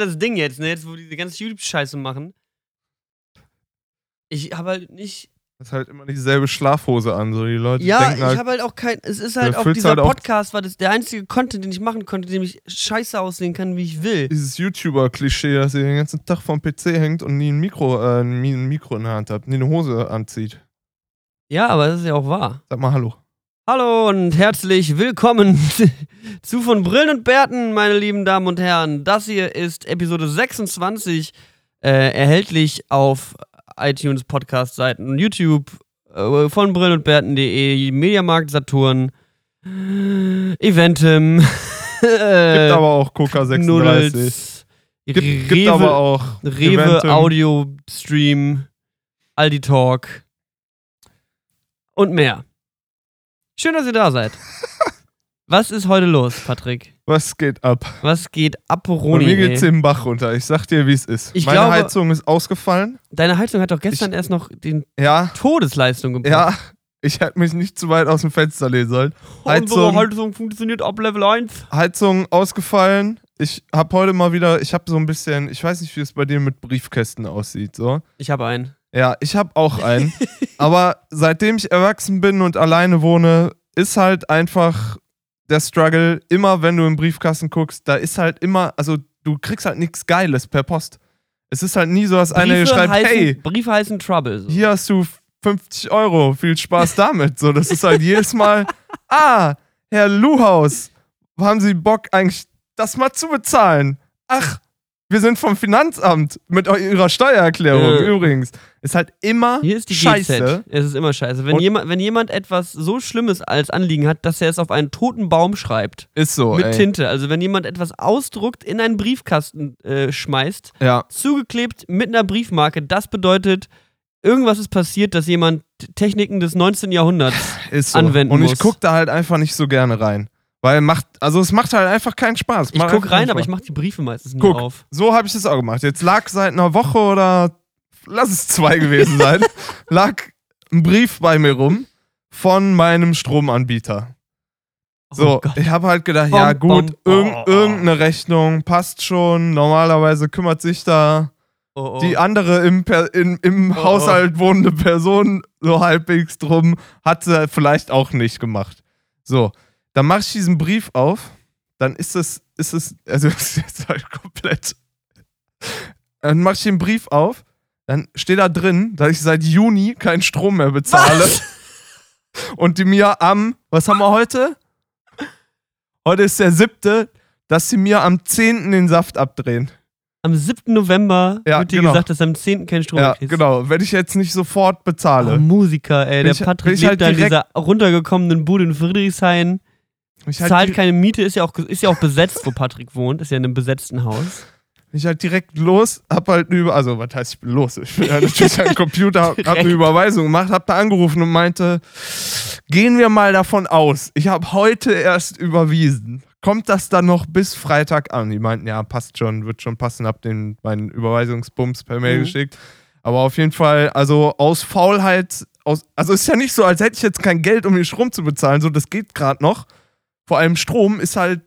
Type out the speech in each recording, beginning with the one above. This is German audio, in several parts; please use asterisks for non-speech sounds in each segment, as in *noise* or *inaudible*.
ja das Ding jetzt, ne? Jetzt, wo diese ganze YouTube-Scheiße machen. Ich habe halt nicht. Das ist halt immer dieselbe Schlafhose an, so die Leute Ja, denken ich halt, habe halt auch kein. Es ist halt auch dieser halt auch- Podcast, war das der einzige Content, den ich machen konnte, dem ich scheiße aussehen kann, wie ich will. dieses YouTuber-Klischee, dass ihr den ganzen Tag vom PC hängt und nie ein Mikro, äh, nie ein Mikro in der Hand habt, nie eine Hose anzieht. Ja, aber das ist ja auch wahr. Sag mal Hallo. Hallo und herzlich willkommen *laughs* zu von Brillen und Bärten, meine lieben Damen und Herren. Das hier ist Episode 26, äh, erhältlich auf iTunes, Podcast-Seiten und YouTube äh, von Brillen und Bärten.de, Mediamarkt Saturn, Eventim, Gibt *laughs* aber auch Coca 36. Nuddels, Gibt, gibt aber auch Rewe Eventim. Audio Stream, Aldi Talk und mehr. Schön, dass ihr da seid. *laughs* Was ist heute los, Patrick? Was geht ab? Was geht ab, Bei Roni? mir geht's den Bach runter. Ich sag dir, wie es ist. Ich Meine glaube- Heizung ist ausgefallen. Deine Heizung hat doch gestern erst noch den Ja, Todesleistung gebracht. ja. Ich hätte mich nicht zu weit aus dem Fenster lehnen sollen. Unsere Heizung, Heizung funktioniert ab Level 1. Heizung ausgefallen. Ich habe heute mal wieder, ich habe so ein bisschen, ich weiß nicht, wie es bei dir mit Briefkästen aussieht, so. Ich habe einen. Ja, ich habe auch einen. *laughs* aber seitdem ich erwachsen bin und alleine wohne, ist halt einfach der Struggle, immer wenn du im Briefkasten guckst, da ist halt immer, also du kriegst halt nichts Geiles per Post. Es ist halt nie so, dass einer schreibt, heißen, hey, Briefe heißen Trouble. So. hier hast du 50 Euro, viel Spaß damit. So, das ist halt jedes Mal, *laughs* ah, Herr Luhaus, haben Sie Bock eigentlich das mal zu bezahlen? Ach, wir sind vom Finanzamt mit Ihrer Steuererklärung Äh. übrigens. Ist halt immer Hier ist die scheiße. GZ. Es ist immer scheiße. Wenn, jemand, wenn jemand etwas so Schlimmes als Anliegen hat, dass er es auf einen toten Baum schreibt, Ist so, mit ey. Tinte, also wenn jemand etwas ausdruckt, in einen Briefkasten äh, schmeißt, Ja, zugeklebt mit einer Briefmarke, das bedeutet, irgendwas ist passiert, dass jemand Techniken des 19. Jahrhunderts. so. Anwenden Und ich muss. guck da halt einfach nicht so gerne rein. Weil macht, also es macht halt einfach keinen Spaß. Ich guck rein, aber ich Spaß. mach die Briefe meistens nie Guck. auf. So habe ich es auch gemacht. Jetzt lag seit einer Woche oder lass es zwei gewesen *laughs* sein, lag ein Brief bei mir rum von meinem Stromanbieter. So, Oh ich habe halt gedacht, ja gut, bom, irgend, oh. irgendeine Rechnung passt schon. Normalerweise kümmert sich da Oh, oh. die andere im, per, in, im Oh, Haushalt wohnende Person so halbwegs drum, hat sie vielleicht auch nicht gemacht. So, dann mache ich diesen Brief auf, dann ist es, ist es, also *laughs* es ist jetzt halt komplett. Dann mache ich den Brief auf, dann steht da drin, dass ich seit Juni keinen Strom mehr bezahle. Was? Und die mir am, was haben wir heute? Heute ist der siebte, dass sie mir am 10. den Saft abdrehen. Am 7. November Ja, wird dir genau. gesagt, dass am 10. keinen Strom Ja, kriegst. genau. Wenn ich jetzt nicht sofort bezahle. Oh, Musiker, ey. Bin Der ich- Patrick lebt halt da in dieser runtergekommenen Bude in Friedrichshain. Ich halt zahlt keine Miete, ist ja, auch, ist ja auch besetzt, wo Patrick wohnt. Ist ja in einem besetzten Haus. ich halt direkt los, hab halt eine Über also was heißt ich bin los? Ich bin ja natürlich am Computer, hab eine Überweisung gemacht, hab da angerufen und meinte, gehen wir mal davon aus, ich habe heute erst überwiesen. Kommt das dann noch bis Freitag an? Die meinten, ja, passt schon, wird schon passen, hab den meinen Überweisungsbums per Mail Mhm. geschickt. Aber auf jeden Fall, also aus Faulheit, aus, also ist ja nicht so, als hätte ich jetzt kein Geld, um den Strom zu bezahlen. So, das geht gerade noch. Vor allem Strom ist halt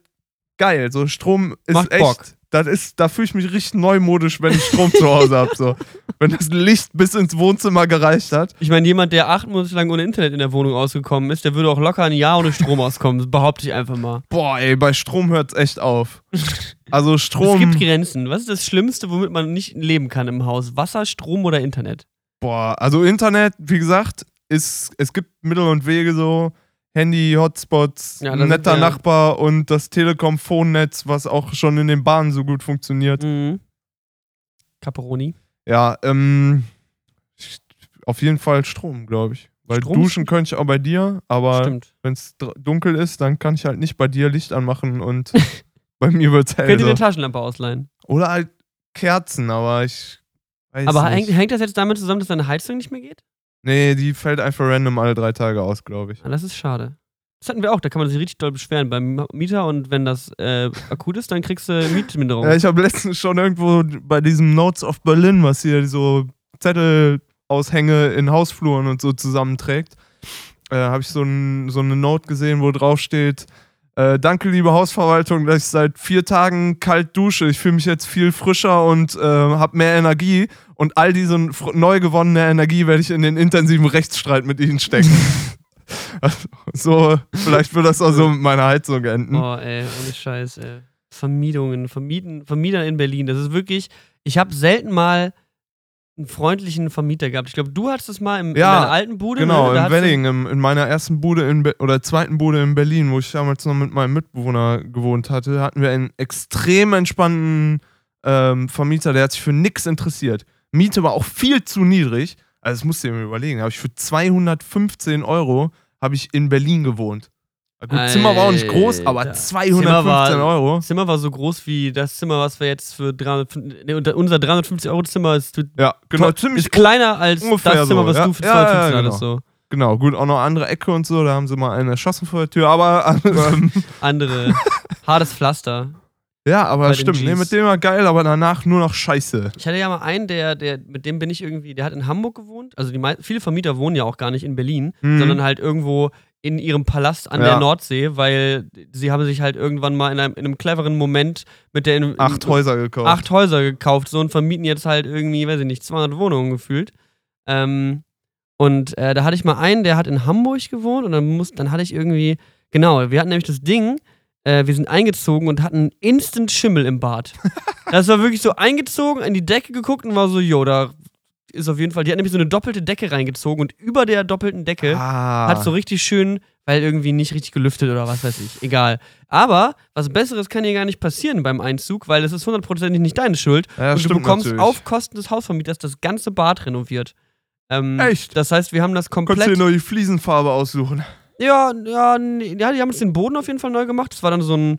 geil. So, Strom ist Macht echt. Bock. Das ist, da fühle ich mich richtig neumodisch, wenn ich Strom zu Hause habe. So. *laughs* Wenn das Licht bis ins Wohnzimmer gereicht hat. Ich meine, jemand, der acht Monate lang ohne Internet in der Wohnung ausgekommen ist, der würde auch locker ein Jahr ohne Strom auskommen. Das *laughs* behaupte ich einfach mal. Boah, ey, bei Strom hört's echt auf. *laughs* Also Es Strom. gibt Grenzen. Was ist das Schlimmste, womit man nicht leben kann im Haus? Wasser, Strom oder Internet? Boah, also Internet, wie gesagt, ist, es gibt Mittel und Wege so. Handy, Hotspots, Ja, netter wir- Nachbar und das Telekom-Phone-Netz, was auch schon in den Bahnen so gut funktioniert. Mhm. Caperoni. Ja, ähm, auf jeden Fall Strom, glaube ich. Weil Strom? duschen könnte ich auch bei dir, aber wenn es dunkel ist, dann kann ich halt nicht bei dir Licht anmachen und *laughs* bei mir wird's hell. Könnt ihr eine Taschenlampe ausleihen? Oder halt Kerzen, aber ich weiß Aber nicht. hängt, hängt das jetzt damit zusammen, dass deine Heizung nicht mehr geht? Nee, die fällt einfach random alle drei Tage aus, glaube ich. Ah, das ist schade. Das hatten wir auch, da kann man sich richtig doll beschweren beim Mieter und wenn das äh, akut ist, dann kriegst du Mietminderung. Ja, ich habe letztens schon irgendwo bei diesem Notes of Berlin, was hier so Zettelaushänge in Hausfluren und so zusammenträgt, äh, habe ich so, ein, so eine Note gesehen, wo drauf steht, Äh, danke, liebe Hausverwaltung, dass ich seit vier Tagen kalt dusche. Ich fühle mich jetzt viel frischer und äh, habe mehr Energie. Und all diese neu gewonnene Energie werde ich in den intensiven Rechtsstreit mit ihnen stecken. *laughs* So, vielleicht wird das auch so mit meiner Heizung enden. Oh, ey, ohne Scheiß, ey. Vermietungen, Vermieten, Vermieter in Berlin. Das ist wirklich, ich habe selten mal einen freundlichen Vermieter gehabt. Ich glaube, du hattest es mal im, Ja, in deiner alten Bude. Genau, ne? Da in du- Wedding, im, in meiner ersten Bude in Be oder zweiten Bude in Berlin, wo ich damals noch mit meinem Mitbewohner gewohnt hatte, hatten wir einen extrem entspannten ähm, Vermieter, der hat sich für nichts interessiert. Miete war auch viel zu niedrig. Also das musst du dir überlegen. Habe ich für 215 Euro habe ich in Berlin gewohnt. Gut, Zimmer war auch nicht groß, aber Alter. 215 Zimmer war- Euro. Das Zimmer war so groß wie das Zimmer, was wir jetzt für 350, nee, unter- unser 350-Euro-Zimmer ist, Ja, genau, ist ziemlich kleiner als das Zimmer, so, was ja. du für Ja, 250 ja, hattest. genau. So. Genau, gut, auch noch andere Ecke und so, da haben sie mal einen erschossen vor der Tür, aber *laughs* ähm, *laughs* Andere. hartes Pflaster. ja, aber stimmt, nee, mit dem war geil, aber danach nur noch Scheiße. Ich hatte ja mal einen, der, der, mit dem bin ich irgendwie, der hat in Hamburg gewohnt. Also die viele Vermieter wohnen ja auch gar nicht in Berlin, Mhm. sondern halt irgendwo in ihrem Palast an Ja. der Nordsee, weil sie haben sich halt irgendwann mal in einem, in einem cleveren Moment mit der in, Acht Häuser gekauft. acht Häuser gekauft so und vermieten jetzt halt irgendwie, weiß ich nicht, 200 Wohnungen gefühlt. Ähm, und äh, da hatte ich mal einen, der hat in Hamburg gewohnt und dann, muss, dann hatte ich irgendwie, genau, wir hatten nämlich das Ding, äh, wir sind eingezogen und hatten instant Schimmel im Bad. *laughs* das war wirklich so eingezogen, in die Decke geguckt und war so, jo, da ist auf jeden Fall, die hat nämlich so eine doppelte Decke reingezogen und über der doppelten Decke ah. hat so richtig schön, weil irgendwie nicht richtig gelüftet oder was weiß ich. Egal. Aber was Besseres kann hier gar nicht passieren beim Einzug, weil es ist hundertprozentig nicht deine Schuld. Ja, und du bekommst natürlich. auf Kosten des Hausvermieters das ganze Bad renoviert. Ähm, Echt? Das heißt, wir haben das Konntest du komplett. dir die Fliesenfarbe aussuchen. Ja, ja, ja, die haben jetzt den Boden auf jeden Fall neu gemacht. Das war dann so ein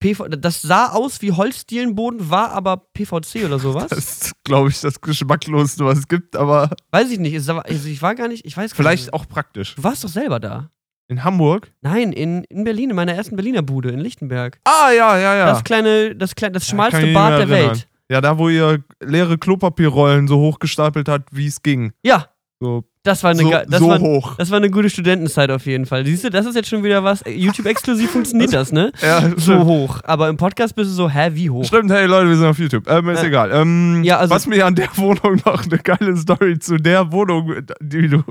PV. Das sah aus wie Holzdielenboden, war aber PVC oder sowas. Das ist, glaube ich, das geschmackloseste, was es gibt, aber weiß ich nicht. Also ich war gar nicht. Ich weiß gar vielleicht nicht. auch praktisch. Du warst doch selber da. In Hamburg? Nein, in, in Berlin, in meiner ersten Berliner Bude, in Lichtenberg. Ah, ja, ja, ja. Das kleine, das kleine, das Ja, schmalste ich Bad der erinnern. Welt. Ja, da, wo ihr leere Klopapierrollen so hochgestapelt hat, wie es ging. Ja, So, das war eine, so, das so war, hoch. das war eine gute Studentenzeit auf jeden Fall. Siehst du, das ist jetzt schon wieder was. YouTube-exklusiv *laughs* funktioniert das, ne? Ja, So stimmt. hoch. Aber im Podcast bist du so, hä, wie hoch? Stimmt, hey Leute, wir sind auf YouTube. Ähm, ist Äh, egal. Ähm, ja, also- was mir an der Wohnung noch eine geile Story zu der Wohnung, die du.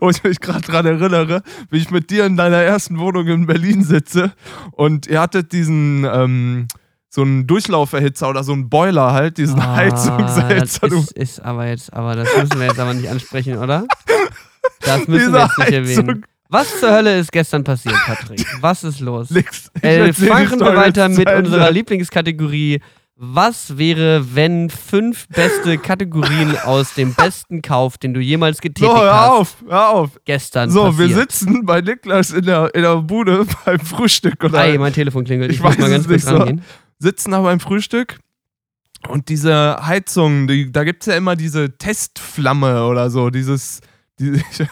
Wo ich mich gerade dran erinnere, wie ich mit dir in deiner ersten Wohnung in Berlin sitze und ihr hattet diesen, ähm, so einen Durchlauferhitzer oder so einen Boiler halt, diesen Ah, Heizungserhitzer. Das ist, ist aber jetzt, aber das müssen wir jetzt aber nicht ansprechen, oder? Das müssen Diese wir jetzt nicht Heizung. erwähnen. Was zur Hölle ist gestern passiert, Patrick? Was ist los? Nix. Äh, fangen wir weiter mit unserer Lieblingskategorie. Was wäre, wenn fünf beste Kategorien aus dem besten Kauf, den du jemals getätigt So, hör hast, auf, hör auf. gestern So, passiert? wir sitzen bei Niklas in der, in der Bude *laughs* beim Frühstück. Oder Ei, mein Telefon klingelt. Ich, Ich muss mal ganz kurz nicht so. rangehen. Sitzen da beim Frühstück und diese Heizung, die, da gibt es ja immer diese Testflamme oder so, dieses. diese, *laughs*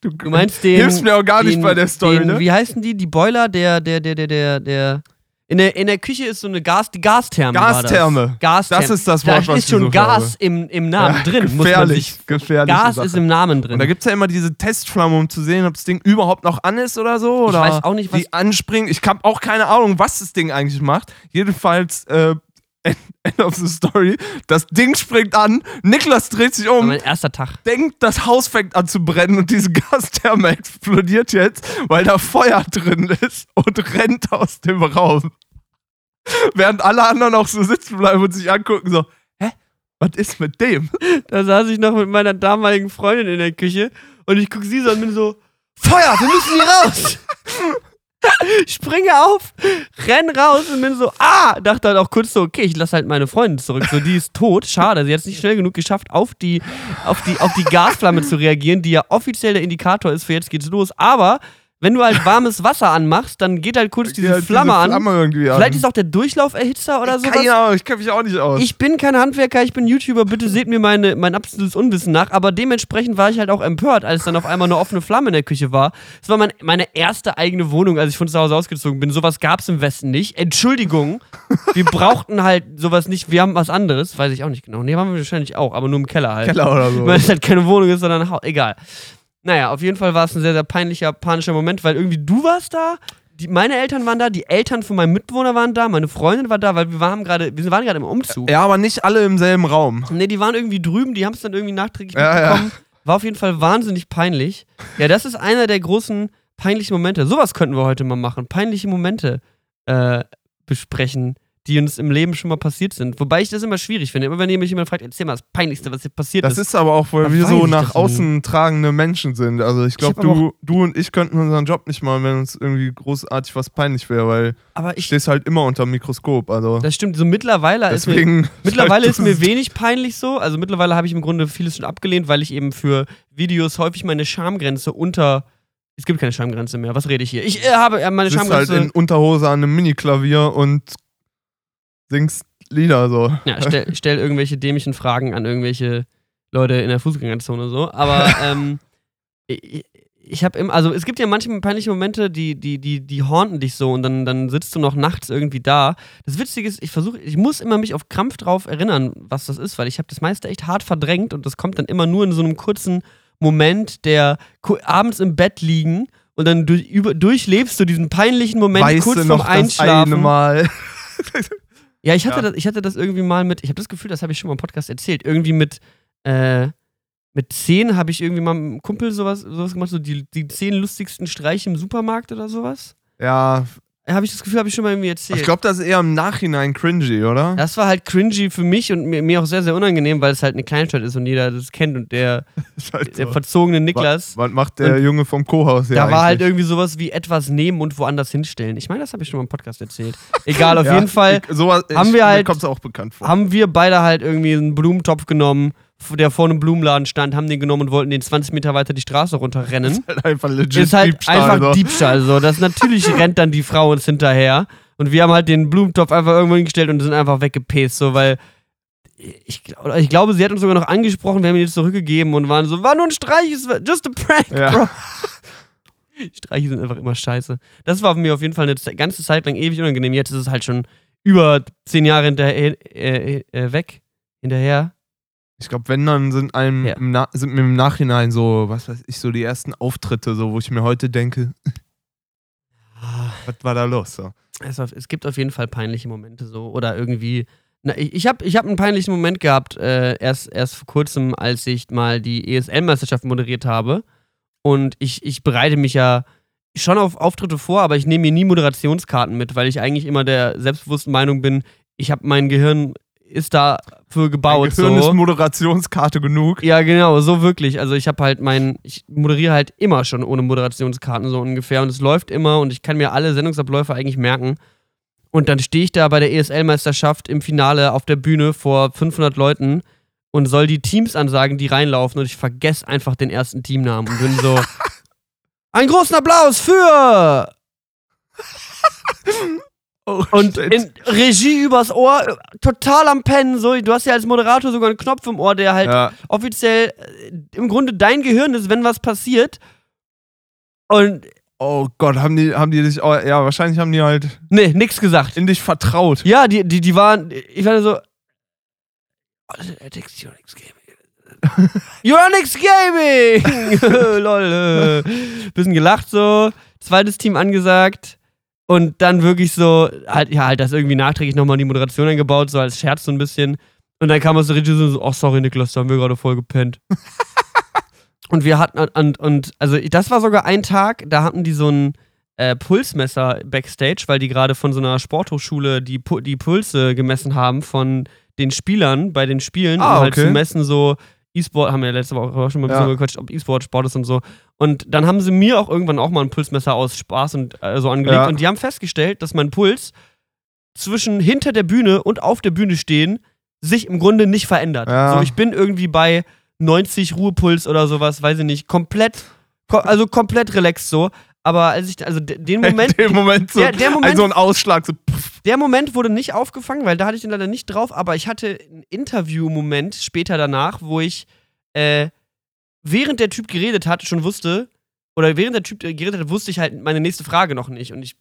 du, Du meinst den. hilfst mir auch gar nicht den, bei der Story, den, ne? Wie heißen die? Die Boiler, der, der, der, der, der, der. In der, in der Küche ist so eine Gas, die Gastherme. Gastherme. Das. Gastherme. Das ist das da Wort, was ist ich schon Gas habe. im, im Namen Ja, drin. Gefährlich, sich, gefährliche Gas ist im Namen drin. Und da gibt es ja immer diese Testflamme, um zu sehen, ob das Ding überhaupt noch an ist oder so. Oder weiß auch nicht, was- Die anspringen. Ich habe auch keine Ahnung, was das Ding eigentlich macht. Jedenfalls, äh, End of the Story. Das Ding springt an. Niklas dreht sich um. mein erster Tag. denkt, das Haus fängt an zu brennen und diese *laughs* Gastherme explodiert jetzt, weil da Feuer drin ist und rennt aus dem Raum. Während alle anderen auch so sitzen bleiben und sich angucken, so, hä? Was ist mit dem? Da saß ich noch mit meiner damaligen Freundin in der Küche und ich guck sie so und bin so, Feuer, wir müssen hier raus! *laughs* *laughs* Springe auf, renn raus und bin so, ah! Dachte halt auch kurz so, okay, ich lasse halt meine Freundin zurück. So, die ist tot, schade. Sie hat es nicht schnell genug geschafft, auf die, auf, die, auf die Gasflamme zu reagieren, die ja offiziell der Indikator ist für jetzt geht's los. Aber wenn du halt warmes Wasser anmachst, dann geht halt kurz diese Ja, Flamme an. Flamme irgendwie an. Vielleicht ist auch der Durchlauferhitzer oder sowas. Keine Ahnung, ich kenne mich auch nicht aus. Ich bin kein Handwerker, ich bin YouTuber, bitte seht mir meine, mein absolutes Unwissen nach. Aber dementsprechend war ich halt auch empört, als dann auf einmal eine offene Flamme in der Küche war. Es war mein, meine erste eigene Wohnung, als ich von zu Hause ausgezogen bin. Sowas gab es im Westen nicht. Entschuldigung, wir *laughs* brauchten halt sowas nicht. Wir haben was anderes, weiß ich auch nicht genau. Nee, haben wir wahrscheinlich auch, aber nur im Keller halt. Keller oder so. Weil es halt keine Wohnung ist, sondern Haus. Egal. Naja, auf jeden Fall war es ein sehr, sehr peinlicher, panischer Moment, weil irgendwie du warst da, die, meine Eltern waren da, die Eltern von meinem Mitbewohner waren da, meine Freundin war da, weil wir waren gerade, wir waren gerade im Umzug. Ja, aber nicht alle im selben Raum. Ne, die waren irgendwie drüben, die haben es dann irgendwie nachträglich Ja, mitbekommen. War auf jeden Fall wahnsinnig peinlich. Ja, das ist einer der großen peinlichen Momente. Sowas könnten wir heute mal machen. Peinliche Momente äh, besprechen, die uns im Leben schon mal passiert sind. Wobei ich das immer schwierig finde. Immer wenn mich jemand fragt, erzähl mal das Peinlichste, was dir passiert Das ist. ist aber auch, weil Dann wir so nach das außen tragende Menschen sind. Also ich glaube, du, du und ich könnten unseren Job nicht machen, wenn uns irgendwie großartig was peinlich wäre, weil aber du ich, stehst halt immer unter dem Mikroskop. Also das stimmt. So mittlerweile ist mir, deswegen. *laughs* mittlerweile ist mir wenig peinlich so. Also mittlerweile habe ich im Grunde vieles schon abgelehnt, weil ich eben für Videos häufig meine Schamgrenze unter. Es gibt keine Schamgrenze mehr. Was rede ich hier? Ich äh, habe äh, meine Du bist halt Schamgrenze. in Unterhose an einem Mini-Klavier und singst Lieder so. Ja, stell, *laughs* stell irgendwelche dämlichen Fragen an irgendwelche Leute in der Fußgängerzone so. Aber *laughs* ähm, ich, ich habe immer, also es gibt ja manchmal peinliche Momente, die, die, die, die haunten dich so und dann, dann sitzt du noch nachts irgendwie da. Das Witzige ist, ich versuche, ich muss immer mich auf Krampf drauf erinnern, was das ist, weil ich habe das meiste echt hart verdrängt und das kommt dann immer nur in so einem kurzen Moment, der abends im Bett liegen und dann durch, über, durchlebst du diesen peinlichen Moment weißt kurz vorm noch das Einschlafen. eine Mal? *laughs* Ja, ich hatte, Ja. Das, ich hatte das irgendwie mal mit, ich habe das Gefühl, das habe ich schon mal im Podcast erzählt, irgendwie mit, äh, mit zehn habe ich irgendwie mal mit einem Kumpel sowas, sowas gemacht, so die, die zehn lustigsten Streiche im Supermarkt oder sowas. ja, Habe ich das Gefühl, habe ich schon mal irgendwie erzählt. ich glaube, das ist eher im Nachhinein cringy, oder? das war halt cringy für mich und mir, mir auch sehr, sehr unangenehm, weil es halt eine Kleinstadt ist und jeder das kennt und der, *laughs* halt der so. verzogene Niklas. Was macht der Junge vom Co-Haus hier Da war halt eigentlich? irgendwie sowas wie etwas nehmen und woanders hinstellen. Ich meine, das habe ich schon mal im Podcast erzählt. Egal, auf *laughs* Ja, jeden Fall Ich, sowas, haben ich, wir mir halt- kommt's auch bekannt vor. haben wir beide halt irgendwie einen Blumentopf genommen, der vor einem Blumenladen stand, haben den genommen und wollten den 20 Meter weiter die Straße runterrennen. halt einfach legit Ist halt Diebstahl, einfach so. Diebstahl. So. Das natürlich *laughs* rennt dann die Frau uns hinterher. Und wir haben halt den Blumentopf einfach irgendwo hingestellt und sind einfach weggepäst, so, weil ich, ich glaube, sie hat uns sogar noch angesprochen, wir haben ihn jetzt zurückgegeben und waren so, war nur ein Streich, just a prank, Ja. bro. *laughs* Streiche sind einfach immer scheiße. Das war mir auf jeden Fall eine Ze- ganze Zeit lang ewig unangenehm. Jetzt ist es halt schon über zehn Jahre hinterher, äh, äh, weg. Hinterher. Ich glaube, wenn dann sind einem Ja. im Na sind mir im Nachhinein so, was weiß ich, so die ersten Auftritte, so, wo ich mir heute denke, was war da los? So. Es, es gibt auf jeden Fall peinliche Momente so. Oder irgendwie. Na, ich ich habe ich hab einen peinlichen Moment gehabt, äh, erst, erst vor kurzem, als ich mal die ESL-Meisterschaft moderiert habe. Und ich, ich bereite mich ja schon auf Auftritte vor, aber ich nehme mir nie Moderationskarten mit, weil ich eigentlich immer der selbstbewussten Meinung bin, ich habe mein Gehirn ist dafür gebaut. Mein Gehirn so. ist Moderationskarte genug. Ja, genau, so wirklich. Also ich habe halt mein, ich moderiere halt immer schon ohne Moderationskarten so ungefähr und es läuft immer und ich kann mir alle Sendungsabläufe eigentlich merken. Und dann stehe ich da bei der ESL-Meisterschaft im Finale auf der Bühne vor 500 Leuten und soll die Teams ansagen, die reinlaufen und ich vergesse einfach den ersten Teamnamen und bin so, *laughs* einen großen Applaus für *laughs* Oh, und in Regie übers Ohr, äh, total am Pennen, so, du hast ja als Moderator sogar einen Knopf im Ohr, der halt ja. offiziell äh, im Grunde dein Gehirn ist, wenn was passiert. Und Oh Gott, haben die, haben die dich, auch, ja, wahrscheinlich haben die halt nee, nix gesagt. in dich vertraut. Ja, die, die, die waren, ich war so. Oh, Text Unix Gaming. *laughs* Unix Gaming! *laughs* Lol. äh. Bisschen gelacht so. Zweites Team angesagt. Und dann wirklich so, halt, ja, halt das irgendwie nachträglich nochmal in die Moderation eingebaut, so als Scherz so ein bisschen. Und dann kam aus der Regie so, ach sorry, Niklas, da haben wir gerade voll gepennt. *laughs* und wir hatten, und, und, also das war sogar ein Tag, da hatten die so ein äh, Pulsmesser backstage, weil die gerade von so einer Sporthochschule die, die Pulse gemessen haben von den Spielern bei den Spielen, Ah, um halt okay. zu messen, so E-Sport, haben wir ja letzte Woche auch schon mal ein Ja. bisschen gequatscht, ob E-Sport Sport ist und so. Und dann haben sie mir auch irgendwann auch mal ein Pulsmesser aus Spaß und äh, so angelegt Ja. und die haben festgestellt, dass mein Puls zwischen hinter der Bühne und auf der Bühne stehen sich im Grunde nicht verändert. Ja. So, ich bin irgendwie bei 90 Ruhepuls oder sowas, weiß ich nicht, komplett, ko also komplett relaxed so. Aber als ich, also de- den *laughs* Moment, dem Moment so, Der- der Moment- ein, so ein Ausschlag, so der Moment wurde nicht aufgefangen, weil da hatte ich den leider nicht drauf, aber ich hatte einen Interview-Moment später danach, wo ich, äh, während der Typ geredet hat, schon wusste, oder während der Typ geredet hat, wusste ich halt meine nächste Frage noch nicht. Und ich,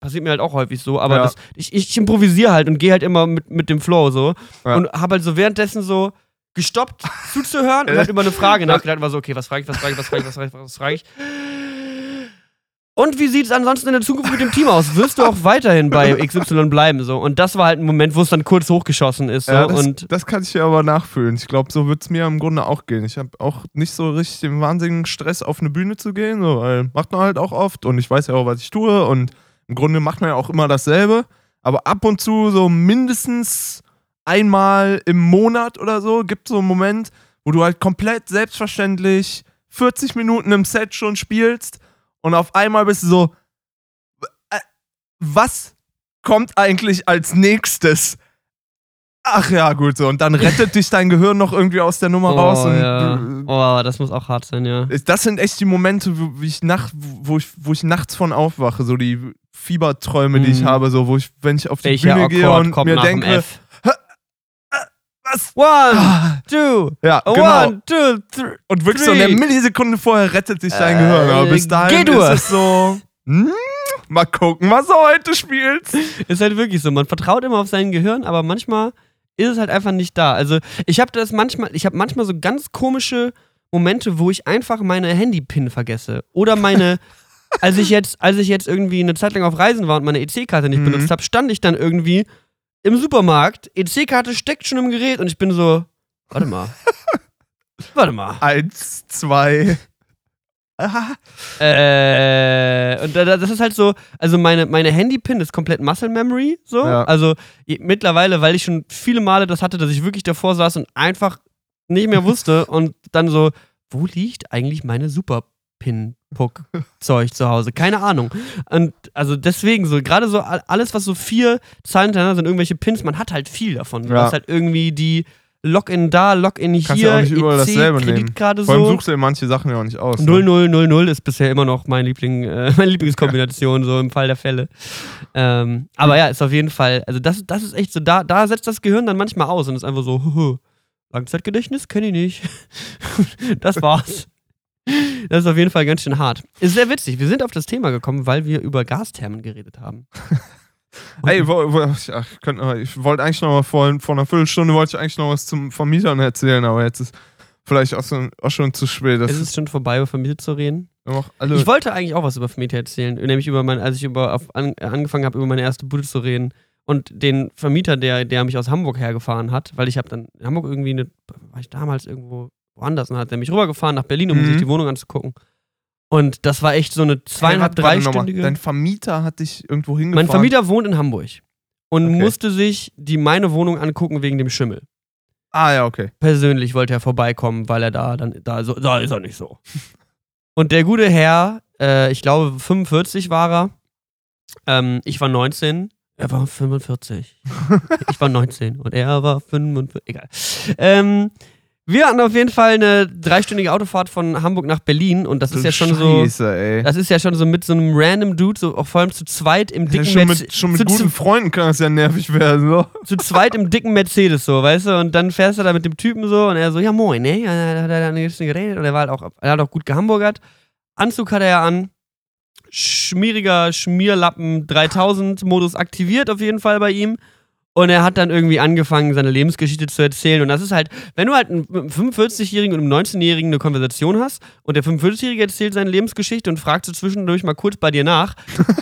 passiert mir halt auch häufig so, aber Ja. das, ich, ich improvisiere halt und gehe halt immer mit, mit dem Flow so. Ja. Und habe halt so währenddessen so gestoppt zuzuhören und *laughs* hat über eine Frage nachgedacht und war so, okay, was frage ich, was frage ich, was frage ich, was frage ich, was frage ich. Und wie sieht es ansonsten in der Zukunft mit dem Team aus? Wirst du auch weiterhin bei *laughs* XY bleiben? So? Und das war halt ein Moment, wo es dann kurz hochgeschossen ist. So? Ja, das, und das kann ich ja aber nachfühlen. Ich glaube, so wird es mir im Grunde auch gehen. Ich habe auch nicht so richtig den wahnsinnigen Stress, auf eine Bühne zu gehen, so, weil macht man halt auch oft und ich weiß ja auch, was ich tue und im Grunde macht man ja auch immer dasselbe. Aber ab und zu, so mindestens einmal im Monat oder so, gibt es so einen Moment, wo du halt komplett selbstverständlich 40 Minuten im Set schon spielst und auf einmal bist du so, äh, was kommt eigentlich als nächstes? Ach ja, gut so. Und dann rettet dich dein Gehirn noch irgendwie aus der Nummer oh, raus. Und, ja. äh, oh, das muss auch hart sein, ja. das sind echt die Momente, wo ich, nacht, wo ich, wo ich nachts von aufwache, so die Fieberträume, die ich Mhm. habe, so wo ich, wenn ich auf die Welcher Bühne gehe Akkord und kommt mir nach denke, F? Was? One, Ah, two, Ja, genau. one, two, three. Und wirklich so in der three. Millisekunde vorher rettet sich dein Äh, Gehirn. Aber bis dahin geh durch. ist es so, hm, mal gucken, was du heute spielst. Ist halt wirklich so. Man vertraut immer auf sein Gehirn, aber manchmal ist es halt einfach nicht da. Also ich habe das manchmal, ich habe manchmal so ganz komische Momente, wo ich einfach meine Handy-Pin vergesse. Oder meine, *laughs* als ich jetzt, als ich jetzt irgendwie eine Zeit lang auf Reisen war und meine EC-Karte nicht Mhm. benutzt habe, stand ich dann irgendwie im Supermarkt, EC-Karte steckt schon im Gerät und ich bin so, warte mal. *laughs* warte mal. Eins, zwei. Aha. *laughs* Äh, und da- da- das ist halt so, also meine, meine Handy-Pin ist komplett Muscle Memory, so. Ja. Also mittlerweile, weil ich schon viele Male das hatte, dass ich wirklich davor saß und einfach nicht mehr wusste und dann so, wo liegt eigentlich meine Super-Pin-Puck-Zeug zu Hause? Keine Ahnung. Und also deswegen so, gerade so all- alles, was so vier Zahlen hintereinander sind, irgendwelche Pins, man hat halt viel davon. Du Ja. hast halt irgendwie die Login da, Login Kannst hier, ja auch nicht überall EC, dasselbe nehmen. Kreditkarte Vor allem so. suchst du manche Sachen ja auch nicht aus. ne? 0000 ist bisher immer noch mein Liebling, äh, *laughs* meine Lieblingskombination, so im Fall der Fälle. Ähm, aber ja, ist auf jeden Fall, also das, das ist echt so, da, da setzt das Gehirn dann manchmal aus und ist einfach so, *laughs* Langzeitgedächtnis kenne ich nicht. *laughs* das war's. Das ist auf jeden Fall ganz schön hart. Ist sehr witzig. Wir sind auf das Thema gekommen, weil wir über Gasthermen geredet haben. *laughs* Ey, wo, wo, ach, ich, könnt, ich wollte eigentlich noch mal vor, vor einer Viertelstunde wollte ich eigentlich noch was zum Vermietern erzählen, aber jetzt ist vielleicht auch, so, auch schon zu spät. Es ist schon vorbei, über Vermietet zu reden. Ich wollte eigentlich auch was über Vermieter erzählen, nämlich über mein, als ich über, auf, an, angefangen habe, über meine erste Bude zu reden und den Vermieter, der, der mich aus Hamburg hergefahren hat, weil ich habe dann in Hamburg irgendwie eine, war ich damals irgendwo woanders und hat der mich rübergefahren nach Berlin, um Mhm. sich die Wohnung anzugucken. Und das war echt so eine zweieinhalb, dreistündige. Dein Vermieter hat dich irgendwo hingefahren. Mein Vermieter wohnt in Hamburg und Okay. musste sich die meine Wohnung angucken wegen dem Schimmel. Ah, ja, okay. Persönlich wollte er vorbeikommen, weil er da dann da so da ist er nicht so. *laughs* Und der gute Herr, äh, ich glaube 45 war er. Ähm, ich war 19. Er war 45. *laughs* ich war 19 und er war 45. Egal. Ähm, wir hatten auf jeden Fall eine dreistündige Autofahrt von Hamburg nach Berlin und das ist ja schon so. Scheiße, ey. Das ist ja schon so mit so einem random Dude, so vor allem zu zweit im Ja, dicken schon Merce- mit, schon mit guten Freunden kann das ja nervig werden. So. zu zweit im dicken Mercedes so, weißt du? Und dann fährst du da mit dem Typen so und er so, ja moin, ne? Ja, da hat er dann ein bisschen geredet und er war halt auch, er hat auch gut gehamburgert. Anzug hat er ja an. Schmieriger Schmierlappen 3000 Modus aktiviert auf jeden Fall bei ihm. Und er hat dann irgendwie angefangen, seine Lebensgeschichte zu erzählen. Und das ist halt, wenn du halt mit einem 45-Jährigen und einem 19-Jährigen eine Konversation hast und der 45-Jährige erzählt seine Lebensgeschichte und fragt so zwischendurch mal kurz bei dir nach,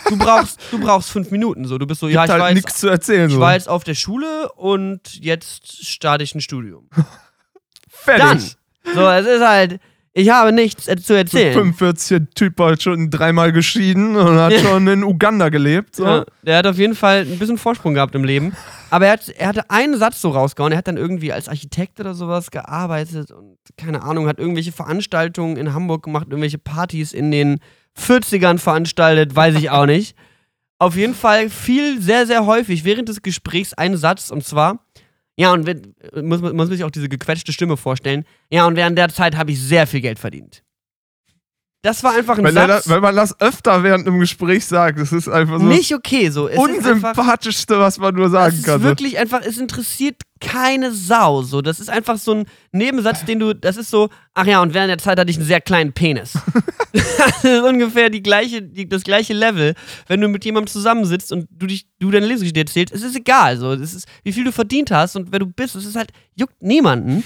du brauchst, du brauchst fünf Minuten. So, du bist so, ja, Gibt ich halt war jetzt nichts zu erzählen. ich So. war jetzt auf der Schule und jetzt starte ich ein Studium. *laughs* Fertig. Dann. So, es ist halt, ich habe nichts äh, zu erzählen. 45 Typ war schon dreimal geschieden und hat schon in Uganda gelebt. So. Ja, der hat auf jeden Fall ein bisschen Vorsprung gehabt im Leben. Aber er, hat, er hatte einen Satz so rausgehauen. Er hat dann irgendwie als Architekt oder sowas gearbeitet und keine Ahnung, hat irgendwelche Veranstaltungen in Hamburg gemacht, irgendwelche Partys in den 40ern veranstaltet, weiß ich auch nicht. Auf jeden Fall viel, sehr, sehr häufig während des Gesprächs ein Satz und zwar, ja, und muss, muss man sich auch diese gequetschte Stimme vorstellen, ja, und während der Zeit habe ich sehr viel Geld verdient. Das war einfach ein er Satz. da, wenn man das öfter während einem Gespräch sagt, das ist einfach so nicht okay so. Es das ist einfach, unsympathischste, was man nur sagen ist kann. so. wirklich einfach, es interessiert keine Sau. So, das ist einfach so ein Nebensatz, den du, das ist so, ach ja, und während der Zeit hatte ich einen sehr kleinen Penis. *laughs* *laughs* das ist ungefähr die gleiche, die, das gleiche Level, wenn du mit jemandem zusammensitzt und du dich, du deine Lebensgeschichte erzählst. Es ist egal, so, es ist, wie viel du verdient hast und wer du bist. Es ist halt, juckt niemanden.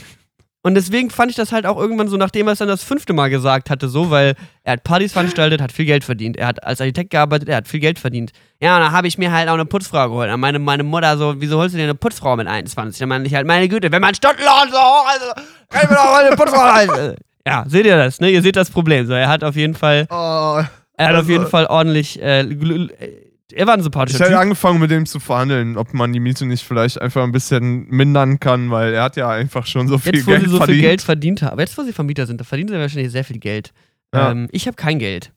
Und deswegen fand ich das halt auch irgendwann so, nachdem er es dann das fünfte Mal gesagt hatte, so, weil er hat Partys veranstaltet, hat viel Geld verdient. Er hat als Architekt gearbeitet, er hat viel Geld verdient. Ja, und dann habe ich mir halt auch eine Putzfrau geholt. Und meine, meine Mutter so, wieso holst du dir eine Putzfrau mit 21? Dann meine ich halt, meine Güte, wenn mein Stundenlohn so hoch ist, kann ich mir doch eine Putzfrau halten. Ja, seht ihr das, ne? Ihr seht das Problem. So, er hat auf jeden Fall, Oh, er hat auf Also- jeden Fall ordentlich, äh, äh, er war ein ich sympathischer hätte Typ. angefangen mit dem zu verhandeln, ob man die Miete nicht vielleicht einfach ein bisschen mindern kann, weil er hat ja einfach schon so viel Jetzt, wo Geld sie so verdient. viel Geld verdient haben, jetzt, wo sie Vermieter sind, da verdienen sie wahrscheinlich sehr viel Geld. Ja. Ähm, ich habe kein Geld.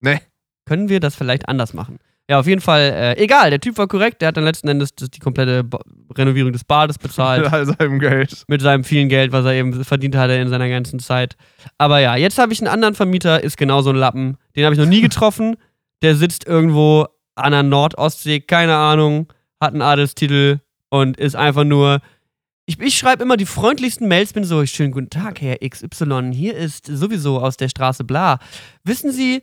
Nee. Können wir das vielleicht anders machen? Ja, auf jeden Fall, äh, egal, der Typ war korrekt, der hat dann letzten Endes die komplette ba Renovierung des Bades bezahlt. Mit all seinem Geld. mit seinem vielen Geld, was er eben verdient hatte in seiner ganzen Zeit. Aber ja, jetzt habe ich einen anderen Vermieter, ist genauso ein Lappen. Den habe ich noch nie getroffen. Der sitzt irgendwo an der Nordostsee, keine Ahnung, hat einen Adelstitel und ist einfach nur. Ich, ich schreibe immer die freundlichsten Mails, bin so, schönen guten Tag, Herr XY, hier ist sowieso aus der Straße bla. Wissen Sie,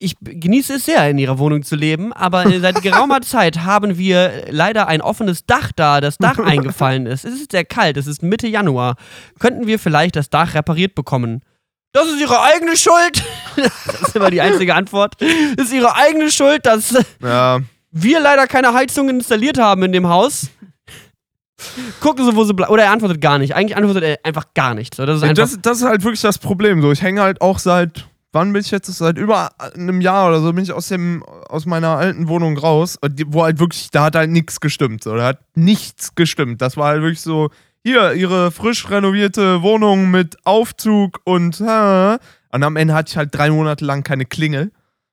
ich genieße es sehr, in Ihrer Wohnung zu leben, aber seit geraumer *laughs* Zeit haben wir leider ein offenes Dach da, das Dach *laughs* eingefallen ist. Es ist sehr kalt, es ist Mitte Januar. Könnten wir vielleicht das Dach repariert bekommen? Das ist Ihre eigene Schuld. *laughs* Das ist immer die einzige Antwort. Das ist Ihre eigene Schuld, dass Ja, wir leider keine Heizung installiert haben in dem Haus. Gucken Sie, wo Sie bleiben. Oder er antwortet gar nicht. Eigentlich antwortet er einfach gar nichts. So, Das ist einfach das, das ist halt wirklich das Problem. So, ich hänge halt auch seit, wann bin ich jetzt? Seit über einem Jahr oder so bin ich aus, dem, aus meiner alten Wohnung raus, wo halt wirklich, da hat halt nichts gestimmt. So, da hat nichts gestimmt. Das war halt wirklich so, hier, ihre frisch renovierte Wohnung mit Aufzug und, äh, und am Ende hatte ich halt drei Monate lang keine Klingel.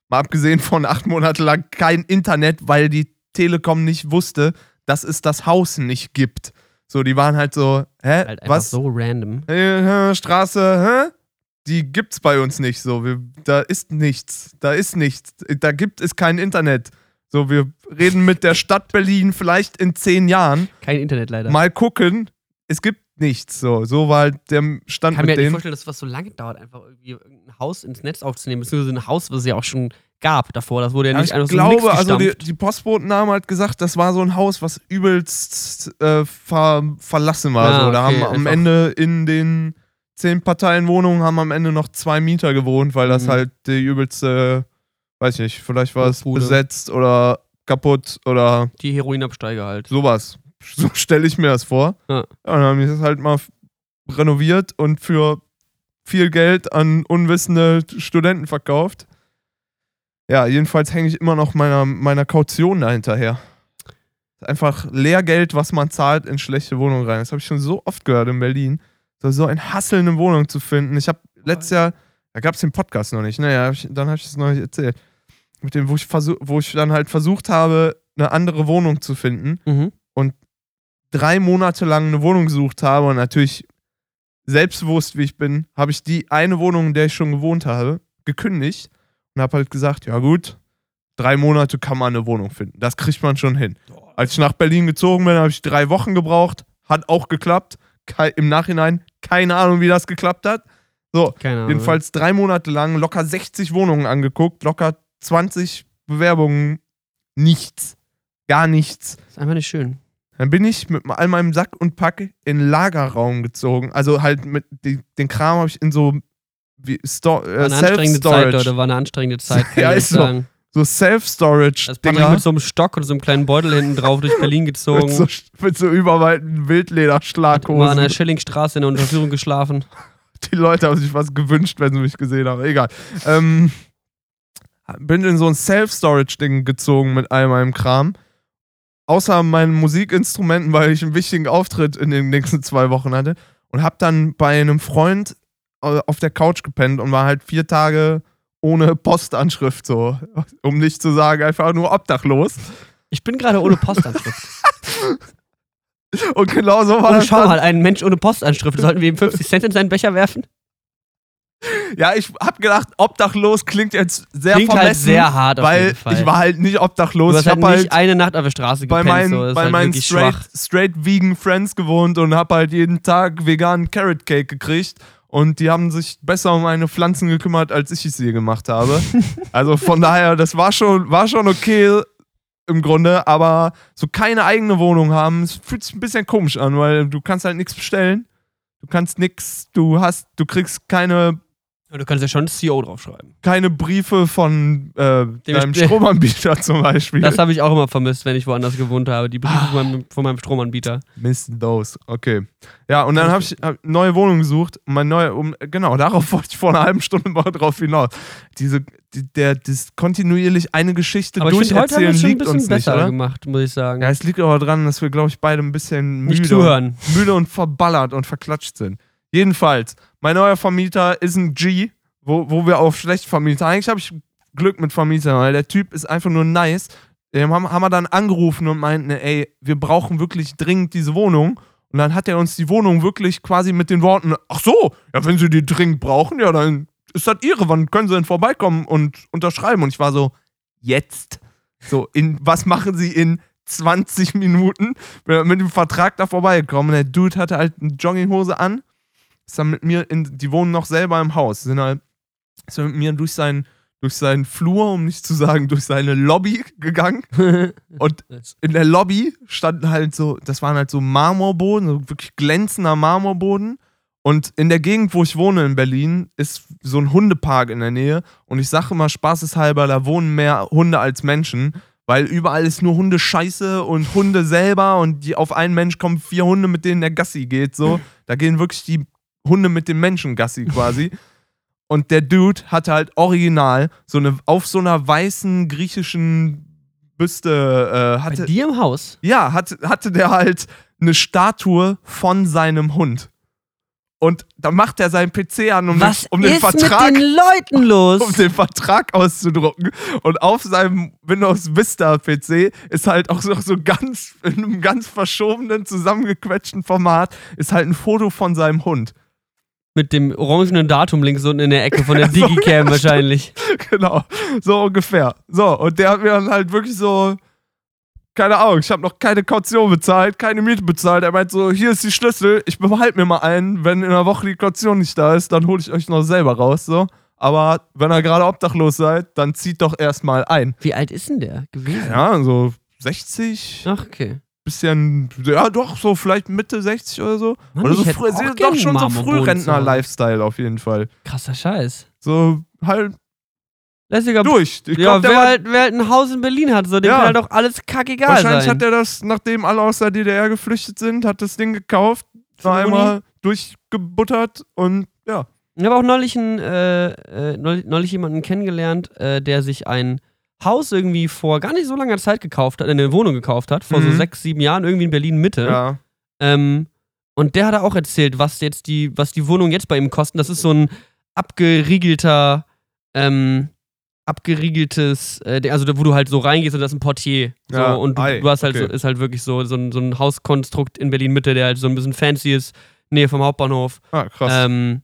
Mal abgesehen von acht Monate lang kein Internet, weil die Telekom nicht wusste, dass es das Haus nicht gibt. So, die waren halt so, hä, halt was? so random. Äh, Straße, hä? Die gibt's bei uns nicht so. Wir, da ist nichts. Da ist nichts. Da gibt es kein Internet. So, wir reden mit der Stadt Berlin vielleicht in zehn Jahren. Kein Internet leider. Mal gucken. Es gibt nichts. So, so war halt der Stand Ich kann mir mit halt nicht vorstellen, dass was so lange dauert, einfach irgendwie irgendein Haus ins Netz aufzunehmen, beziehungsweise ein Haus, was es ja auch schon gab davor. Das wurde ja Ja, nicht ich einfach glaube, so nix also die, die Postboten haben halt gesagt, das war so ein Haus, was übelst äh, ver, verlassen war. Ah, so. Da okay, haben am einfach- Ende in den zehn Parteien-Wohnungen haben am Ende noch zwei Mieter gewohnt, weil das Mhm. halt die übelste, weiß ich nicht, vielleicht war es Hochbude. besetzt oder kaputt oder Die Heroinabsteiger halt. sowas. *laughs* So stelle ich mir das vor. Ja. Ja, dann haben die das halt mal renoviert und für viel Geld an unwissende Studenten verkauft. Ja, jedenfalls hänge ich immer noch meiner, meiner Kaution dahinterher. Einfach Lehrgeld, was man zahlt, in schlechte Wohnungen rein. Das habe ich schon so oft gehört in Berlin. So, so ein Hassel, eine Wohnung zu finden. Ich habe letztes Jahr, da gab es den Podcast noch nicht, ne? Ja, hab ich, dann habe ich es noch nicht erzählt. Mit dem, wo ich, versuch, wo ich dann halt versucht habe, eine andere Wohnung zu finden Mhm. Drei Monate lang eine Wohnung gesucht habe und natürlich selbstbewusst wie ich bin, habe ich die eine Wohnung, in der ich schon gewohnt habe, gekündigt und habe halt gesagt, ja gut, drei Monate kann man eine Wohnung finden. Das kriegt man schon hin. Als ich nach Berlin gezogen bin, habe ich drei Wochen gebraucht. Hat auch geklappt. Im Nachhinein keine Ahnung, wie das geklappt hat. So, Keine Ahnung. jedenfalls drei Monate lang locker 60 Wohnungen angeguckt, locker 20 Bewerbungen. Nichts. Gar nichts. ist einfach nicht schön. Dann bin ich mit all meinem Sack und Pack in den Lagerraum gezogen. Also halt mit die, den Kram habe ich in so wie Sto War äh, eine anstrengende Zeit. Leute. War eine anstrengende Zeit. *laughs* kann Ja, ich ist echt so. sagen. So Self-Storage. Das Dinger mit so einem Stock und so einem kleinen Beutel hinten drauf durch Berlin *laughs* gezogen. mit so, mit so überweiten Hat immer an Wildlederschlaghosen. der Schillingstraße in der Unterführung geschlafen. Die Leute haben sich was gewünscht, wenn sie mich gesehen haben. Egal. Ähm, bin in so ein Self-Storage-Ding gezogen mit all meinem Kram. Außer meinen Musikinstrumenten, weil ich einen wichtigen Auftritt in den nächsten zwei Wochen hatte. Und hab dann bei einem Freund äh, auf der Couch gepennt und war halt vier Tage ohne Postanschrift, so. *laughs* Um nicht zu sagen, einfach nur obdachlos. Ich bin gerade ohne Postanschrift. *laughs* Und genau so war Oh, das. schau mal, ein Mensch ohne Postanschrift. Sollten wir ihm 50 Cent in seinen Becher werfen? Ja, ich hab gedacht, obdachlos klingt jetzt sehr Klingt vermessen. halt sehr hart auf weil jeden Fall. ich war halt nicht obdachlos. du hast ich halt hab nicht halt eine Nacht auf der Straße bei gepennt. meinen, so. Bei halt meinen straight, schwach. straight vegan Friends gewohnt und hab halt jeden Tag veganen Carrot Cake gekriegt. Und die haben sich besser um meine Pflanzen gekümmert, als ich es je gemacht habe. *laughs* also von daher, das war schon, war schon okay im Grunde, aber so keine eigene Wohnung haben, es fühlt sich ein bisschen komisch an, weil du kannst halt nichts bestellen. du kannst nix, du hast, du kriegst keine, Ja, Du kannst ja schon CO draufschreiben. keine Briefe von äh, deinem ich- *laughs* Stromanbieter *laughs* zum Beispiel. Das habe ich auch immer vermisst, wenn ich woanders gewohnt habe. Die Briefe von, meinem, von meinem Stromanbieter. Miss those. Okay. Ja, und dann habe ich hab eine neue Wohnung gesucht. Und Mein neue, um, genau, darauf *laughs* wollte ich vor einer halben Stunde mal drauf hinaus. Diese, die, der, das kontinuierlich eine Geschichte Aber ich finde, heute haben wir durcherzählen es schon ein liegt bisschen uns nicht, besser oder? gemacht, muss ich sagen. Ja, es liegt aber daran, dass wir, glaube ich, beide ein bisschen müde, Nicht zuhören. müde und verballert und verklatscht sind. Jedenfalls, mein neuer Vermieter ist ein G, wo, wo wir auf schlecht vermieten. Eigentlich habe ich Glück mit Vermietern, weil der Typ ist einfach nur nice. Dem haben, haben wir dann angerufen und meinten, ey, wir brauchen wirklich dringend diese Wohnung. Und dann hat er uns die Wohnung wirklich quasi mit den Worten, ach so, ja, wenn Sie die dringend brauchen, ja, dann ist das Ihre, wann können Sie denn vorbeikommen und unterschreiben? Und ich war so, jetzt? So, in, was machen Sie in 20 Minuten? Bin mit dem Vertrag da vorbeigekommen. Der Dude hatte halt eine Jogginghose an, ist dann mit mir in, die wohnen noch selber im Haus, sind halt, ist dann mit mir durch seinen, durch seinen Flur, um nicht zu sagen, durch seine Lobby gegangen. *laughs* Und in der Lobby standen halt so, das waren halt so Marmorboden, so wirklich glänzender Marmorboden. Und in der Gegend, wo ich wohne in Berlin, ist so ein Hundepark in der Nähe. Und ich sage immer spaßeshalber, da wohnen mehr Hunde als Menschen, weil überall ist nur Hundescheiße und Hunde selber und die auf einen Mensch kommen vier Hunde, mit denen der Gassi geht. So, da gehen wirklich die Hunde mit dem Menschen Gassi quasi. *laughs* Und der Dude hatte halt original so eine auf so einer weißen griechischen Büste äh, Bei hatte dir im Haus? ja, hatte, hatte der halt eine Statue von seinem Hund. Und dann macht er seinen PC an, um, Was den, um den Vertrag den Leuten *laughs* los? um den Vertrag auszudrucken. Und auf seinem Windows Vista PC ist halt auch so, so ganz, in einem ganz verschobenen, zusammengequetschten Format, ist halt ein Foto von seinem Hund. Mit dem orangenen Datum links unten in der Ecke von der *laughs* Digicam wahrscheinlich. genau, so ungefähr. So, und der hat mir dann halt wirklich so, keine Ahnung, ich habe noch keine Kaution bezahlt, keine Miete bezahlt. Er meint so, hier ist die Schlüssel, ich behalte mir mal einen. Wenn in einer Woche die Kaution nicht da ist, dann hole ich euch noch selber raus, so. Aber wenn ihr gerade obdachlos seid, dann zieht doch erstmal ein. Wie alt ist denn der gewesen? Ja, so 60, Ach, okay. Bisschen, ja doch, so vielleicht Mitte 60 oder so. Mann, oder so früh, doch schon so zu Hause. Frührentner-Lifestyle auf jeden Fall. Krasser Scheiß. So halb Lässiger durch. Ich Ja, glaub, der wer war halt, wer halt ein Haus in Berlin hat, so dem Ja. kann halt auch alles kackegal Wahrscheinlich sein. hat er das, nachdem alle aus der DDR geflüchtet sind, hat das Ding gekauft, war einmal durchgebuttert und ja. Ich habe auch neulich, einen, äh, äh, neulich, neulich jemanden kennengelernt, äh, der sich ein Haus irgendwie vor gar nicht so langer Zeit gekauft hat, eine Wohnung gekauft hat, vor so Mhm. sechs, sieben Jahren, irgendwie in Berlin Mitte. ja. Ähm, und der hat auch erzählt, was jetzt die, was die Wohnung jetzt bei ihm kosten. Das ist so ein abgeriegelter, ähm, abgeriegeltes, äh, der- also wo du halt so reingehst und das ist ein Portier. So, Ja, und du, ei, du hast halt okay. so, ist halt wirklich so, so, ein, so ein Hauskonstrukt in Berlin Mitte, der halt so ein bisschen fancy ist, Nähe vom Hauptbahnhof. Ah, krass. Ähm,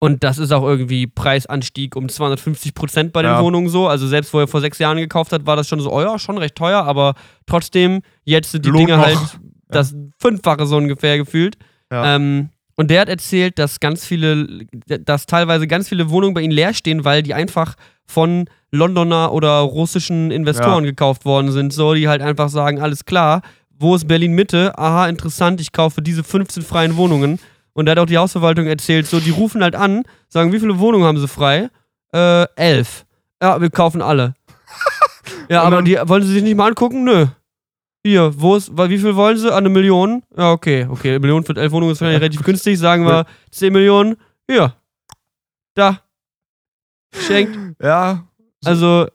und das ist auch irgendwie Preisanstieg um 250 Prozent bei den Ja. Wohnungen so. Also selbst wo er vor sechs Jahren gekauft hat, war das schon so, oh ja, schon recht teuer, aber trotzdem, jetzt sind die Lohnt Dinge noch. halt *laughs* das Fünffache so ungefähr gefühlt. Ja. Ähm, und der hat erzählt, dass ganz viele, dass teilweise ganz viele Wohnungen bei ihnen leer stehen, weil die einfach von Londoner oder russischen Investoren gekauft worden sind, so die halt einfach sagen, alles klar, wo ist Berlin Mitte? Aha, interessant, ich kaufe diese 15 freien Wohnungen. Und da hat auch die Hausverwaltung erzählt, so die rufen halt an, sagen, wie viele Wohnungen haben sie frei? Äh, elf. Ja, wir kaufen alle. *laughs* ja, aber die wollen sie sich nicht mal angucken? Nö. Hier, wo ist, weil wie viel wollen sie? Ah, eine Million? Ja, okay, okay. Eine Million für elf Wohnungen ist wahrscheinlich relativ günstig. Sagen wir *laughs* 10 Millionen. Hier. Da. Schenkt. ja. Also,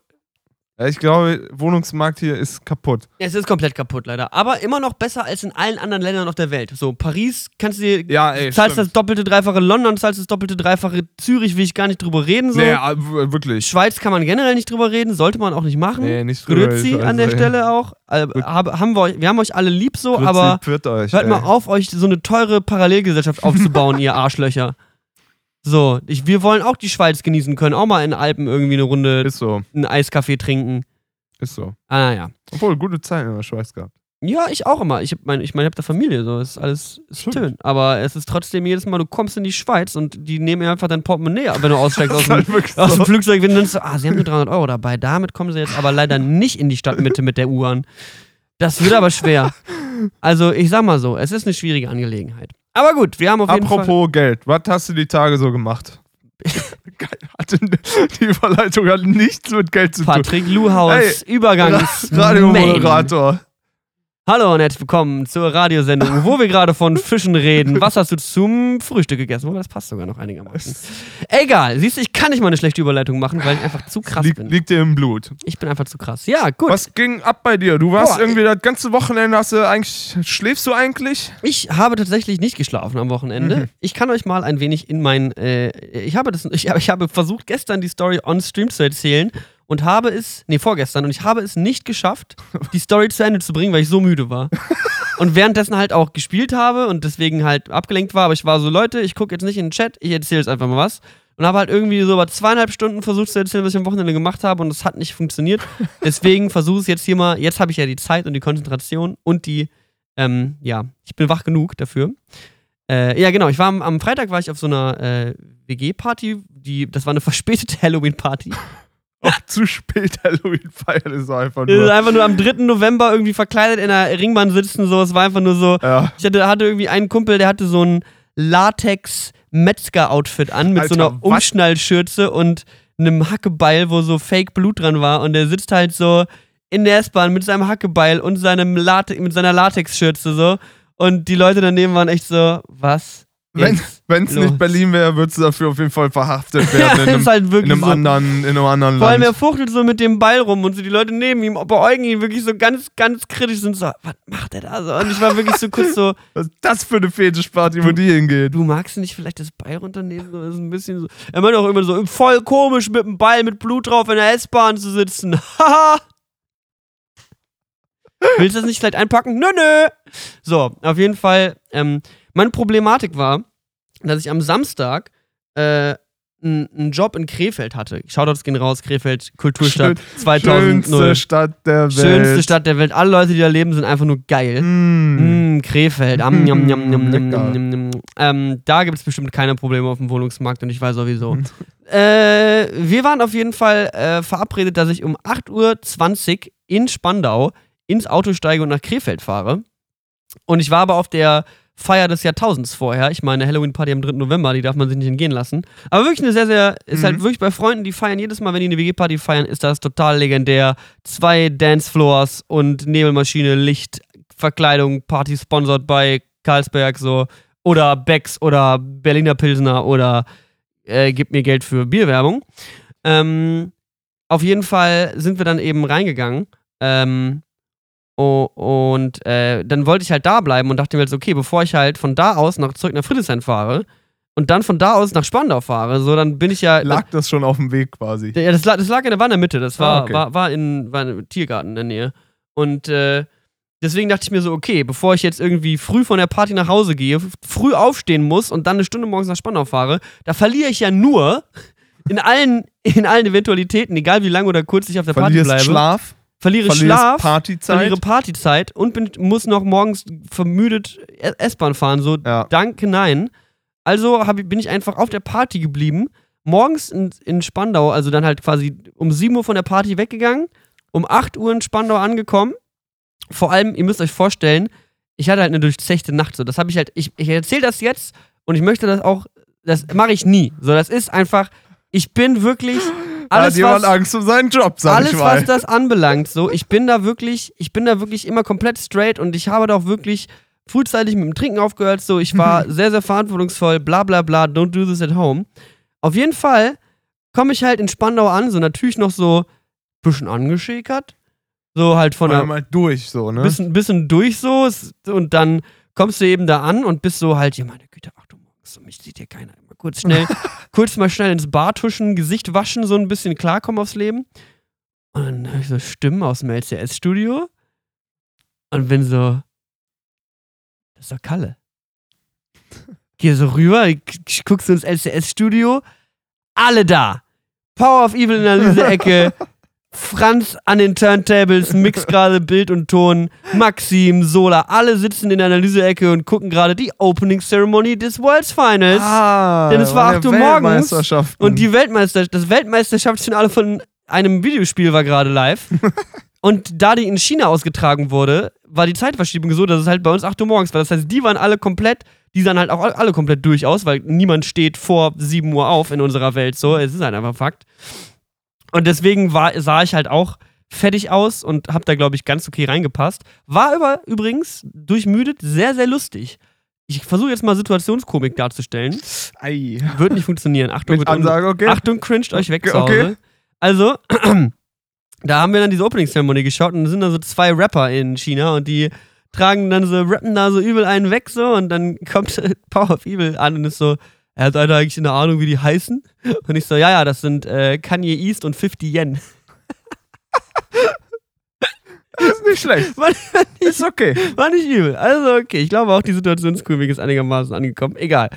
ja, ich glaube, Wohnungsmarkt hier ist kaputt. es ist komplett kaputt, leider. Aber immer noch besser als in allen anderen Ländern auf der Welt. So, Paris kannst du dir. Ja, ey. zahlst stimmt. das doppelte, dreifache London, zahlst das doppelte, dreifache Zürich, will ich gar nicht drüber reden. So. Nee, wirklich. Schweiz kann man generell nicht drüber reden, sollte man auch nicht machen. Nee, nicht drüber, Grüezi ich an der ey. Stelle auch. Äh, hab, haben wir, euch, wir haben euch alle lieb so, Grüezi, aber euch, hört ey. mal auf, euch so eine teure Parallelgesellschaft aufzubauen, *laughs* ihr Arschlöcher. So, ich, wir wollen auch die Schweiz genießen können, auch mal in den Alpen irgendwie eine Runde Ist so, einen Eiskaffee trinken. ist so. Ah, naja. Obwohl, gute Zeiten in der Schweiz gehabt. Ja, ich auch immer. Ich meine, ich, mein, ich habe da Familie, so ist alles ist Stimmt. schön. Aber es ist trotzdem jedes Mal, du kommst in die Schweiz und die nehmen einfach dein Portemonnaie ab, wenn du aussteigst *laughs* aus dem, halt wirklich aus dem so. Flugzeug. Wenn du dann so, ah, sie haben nur 300 Euro dabei. Damit kommen sie jetzt aber leider nicht in die Stadtmitte mit der U-Bahn. Das wird aber schwer. *laughs* Also, ich sag mal so, es ist eine schwierige Angelegenheit. Aber gut, wir haben auf jeden Fall. Apropos Geld, was hast du die Tage so gemacht? *laughs* Hatte, die Überleitung hat nichts mit Geld zu tun. Patrick Luhaus, Übergangs. Radiomoderator. Hallo und herzlich willkommen zur Radiosendung, wo wir gerade von *laughs* Fischen reden. Was hast du zum Frühstück gegessen? Wobei, das passt sogar noch einigermaßen. Egal, siehst du, ich kann nicht mal eine schlechte Überleitung machen, weil ich einfach zu krass Lieg, bin. liegt dir im Blut. Ich bin einfach zu krass. Ja, gut. Was ging ab bei dir? Du warst Boah, irgendwie das ganze Wochenende, hast du eigentlich, schläfst du eigentlich? Ich habe tatsächlich nicht geschlafen am Wochenende. Mhm. Ich kann euch mal ein wenig in mein. Äh, ich, habe das, ich, ich habe versucht, gestern die Story on Stream zu erzählen und habe es. Nee, vorgestern. Und ich habe es nicht geschafft, die Story zu Ende zu bringen, weil ich so müde war. *laughs* und währenddessen halt auch gespielt habe und deswegen halt abgelenkt war. Aber ich war so, Leute, ich gucke jetzt nicht in den Chat, ich erzähle jetzt einfach mal was. Und habe halt irgendwie so über zweieinhalb Stunden versucht zu erzählen, was ich am Wochenende gemacht habe und es hat nicht funktioniert. *laughs* Deswegen versuche ich es jetzt hier mal. Jetzt habe ich ja die Zeit und die Konzentration und die, ähm, ja, ich bin wach genug dafür. Äh, ja, genau. Ich war am, am Freitag war ich auf so einer äh, WG-Party. Die, das war eine verspätete *laughs* Halloween-Party. *laughs* Auch zu spät Halloween feiern ist einfach Wir sind nur. einfach nur am 3. November irgendwie verkleidet in einer Ringbahn sitzen. So, es war einfach nur so. Ja. Ich hatte, hatte irgendwie einen Kumpel, der hatte so ein Latex-Metzger-Outfit an mit so Alter, einer was? Umschnallschürze und einem Hackebeil, wo so Fake Blut dran war. Und der sitzt halt so in der S-Bahn mit seinem Hackebeil und seinem Late mit seiner Latex-Schürze so. Und die Leute daneben waren echt so, was? Wenn es nicht Berlin wäre, würdest du dafür auf jeden Fall verhaftet *laughs* Ja, werden. in, einem, ist halt in, wirklich einem so. anderen, in einem anderen Vor allem, er Land. fuchtelt so mit dem Ball rum und so die Leute neben ihm beäugen ihn wirklich so ganz, ganz kritisch sind so, was macht er da so? Und ich war wirklich so kurz so, *laughs* Was ist das für eine Fetischparty, wo die hingeht? du magst nicht vielleicht das Ball runternehmen? So, ist ein bisschen so. Er meint auch immer so, voll komisch mit dem Ball mit Blut drauf in der S-Bahn zu sitzen. *laughs* Haha. Willst du das nicht vielleicht einpacken? Nö, nö. So, auf jeden Fall, ähm, meine Problematik war, dass ich am Samstag äh, einen Job in Krefeld hatte. Shoutouts gehen raus, Krefeld, Kulturstadt 2000. Schönste Stadt der Welt. Schönste Stadt der Welt. Alle Leute, die da leben, sind einfach nur geil. Mm. Mm, Krefeld. Njam, Lecker. njam, njam. Ähm, da gibt es bestimmt keine Probleme auf dem Wohnungsmarkt und ich weiß sowieso. *laughs* äh, wir waren auf jeden Fall äh, verabredet, dass ich um 8.20 Uhr in Spandau ins Auto steige und nach Krefeld fahre. Und ich war aber auf der Feier des Jahrtausends vorher. Ich meine, Halloween-Party am 3. November, die darf man sich nicht entgehen lassen. Aber wirklich eine sehr, sehr, ist Mhm. halt wirklich bei Freunden, die feiern jedes Mal, wenn die eine WG-Party feiern, ist das total legendär. Zwei Dancefloors und Nebelmaschine, Licht, Verkleidung, Party sponsored bei Carlsberg so. Oder Becks oder Berliner Pilsner oder äh, gib mir Geld für Bierwerbung. Ähm, auf jeden Fall sind wir dann eben reingegangen. Ähm, Oh, und äh, dann wollte ich halt da bleiben und dachte mir jetzt, okay, bevor ich halt von da aus noch zurück nach Friedrichshain fahre und dann von da aus nach Spandau fahre, so dann bin ich ja. Lag das schon auf dem Weg quasi. ja, das, lag, das lag in der, war in der Mitte, das war, Ah, okay. war, war, in, war in Tiergarten in der Nähe. Und äh, deswegen dachte ich mir so, okay, bevor ich jetzt irgendwie früh von der Party nach Hause gehe, früh aufstehen muss und dann eine Stunde morgens nach Spandau fahre, da verliere ich ja nur in allen, in allen Eventualitäten, egal wie lang oder kurz ich auf der Party Verlierst bleibe, Schlaf, verliere verlierst Schlaf, Partyzeit. verliere Partyzeit und bin, muss noch morgens vermüdet S- S-Bahn fahren. So, Ja. danke, nein. Also hab, ich- bin ich einfach auf der Party geblieben. Morgens in, in Spandau, also dann halt quasi um 7 Uhr von der Party weggegangen, um 8 Uhr in Spandau angekommen. Vor allem, ihr müsst euch vorstellen, ich hatte halt eine durchzechte Nacht. So, das habe ich halt, ich, ich erzähle das jetzt und ich möchte das auch, das mache ich nie. So, das ist einfach, ich bin wirklich alles, hat jemand was, Angst um seinen Job, sag alles, ich mal. was das anbelangt, so, ich bin da wirklich, ich bin da wirklich immer komplett straight und ich habe da auch wirklich frühzeitig mit dem Trinken aufgehört, so, ich war *laughs* sehr, sehr verantwortungsvoll, bla bla bla, don't do this at home. Auf jeden Fall komme ich halt in Spandau an, so natürlich noch so ein bisschen angeschäkert, so halt von der, Einmal durch, so, ne? bisschen, bisschen durch so und dann kommst du eben da an und bist so halt, ja meine Güte, Achtung, morgens, so, mich sieht hier keiner. Kurz schnell, *laughs* kurz mal schnell ins Bad tuschen, Gesicht waschen, so ein bisschen klarkommen aufs Leben. Und dann höre ich so Stimmen aus dem LCS-Studio und bin so, das ist doch Kalle. *laughs* Geh so rüber, ich, ich guck so ins LCS-Studio, alle da. Power of Evil in der Analyse-Ecke, *laughs* Franz an den Turntables, mixt *laughs* gerade Bild und Ton, Maxim, Sola, alle sitzen in der Analyse-Ecke und gucken gerade die Opening Ceremony des Worlds Finals. ah, Denn es war der 8 Uhr morgens. Und die Weltmeister das Weltmeisterschaftsfinale von einem Videospiel war gerade live. *laughs* Und da die in China ausgetragen wurde, war die Zeitverschiebung so, dass es halt bei uns 8 Uhr morgens war. Das heißt, die waren alle komplett, die sahen halt auch alle komplett durch aus, weil niemand steht vor 7 Uhr auf in unserer Welt. So, es ist halt einfach Fakt. Und deswegen war, sah ich halt auch fertig aus und hab da, glaube ich, ganz okay reingepasst. War aber übrigens durchmüdet sehr, sehr lustig. Ich versuche jetzt mal Situationskomik darzustellen. Ei. Wird nicht funktionieren. Achtung, Mit Ansage, okay. Achtung, cringed euch weg Okay, zu Hause. Also, *clears throat* da haben wir dann diese Opening-Zeremonie geschaut und da sind da so zwei Rapper in China und die tragen dann so, rappen da so übel einen weg so und dann *laughs* kommt Power of Evil an und ist so, er hat einer eigentlich eine Ahnung, wie die heißen? Und ich so, ja, ja, das sind äh, Kanye East und 50 Yen. Ist nicht schlecht. *laughs* War, Ist okay. war nicht übel. Also, okay, ich glaube auch, die Situationskomik ist einigermaßen angekommen. Egal.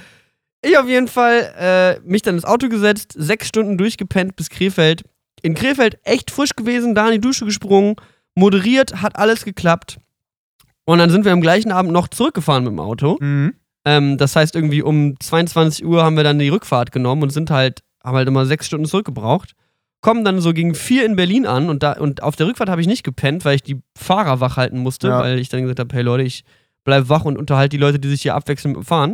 Ich auf jeden Fall äh, mich dann ins Auto gesetzt, sechs Stunden durchgepennt bis Krefeld. In Krefeld echt frisch gewesen, da in die Dusche gesprungen, moderiert, hat alles geklappt. Und dann sind wir am gleichen Abend noch zurückgefahren mit dem Auto. Mhm. Ähm, das heißt, irgendwie um 22 Uhr haben wir dann die Rückfahrt genommen und sind halt, haben halt immer sechs Stunden zurückgebraucht. Kommen dann so gegen vier in Berlin an und, da, und auf der Rückfahrt habe ich nicht gepennt, weil ich die Fahrer wach halten musste, Ja. weil ich dann gesagt habe, hey Leute, ich bleib wach und unterhalte die Leute, die sich hier abwechseln mit dem Fahren.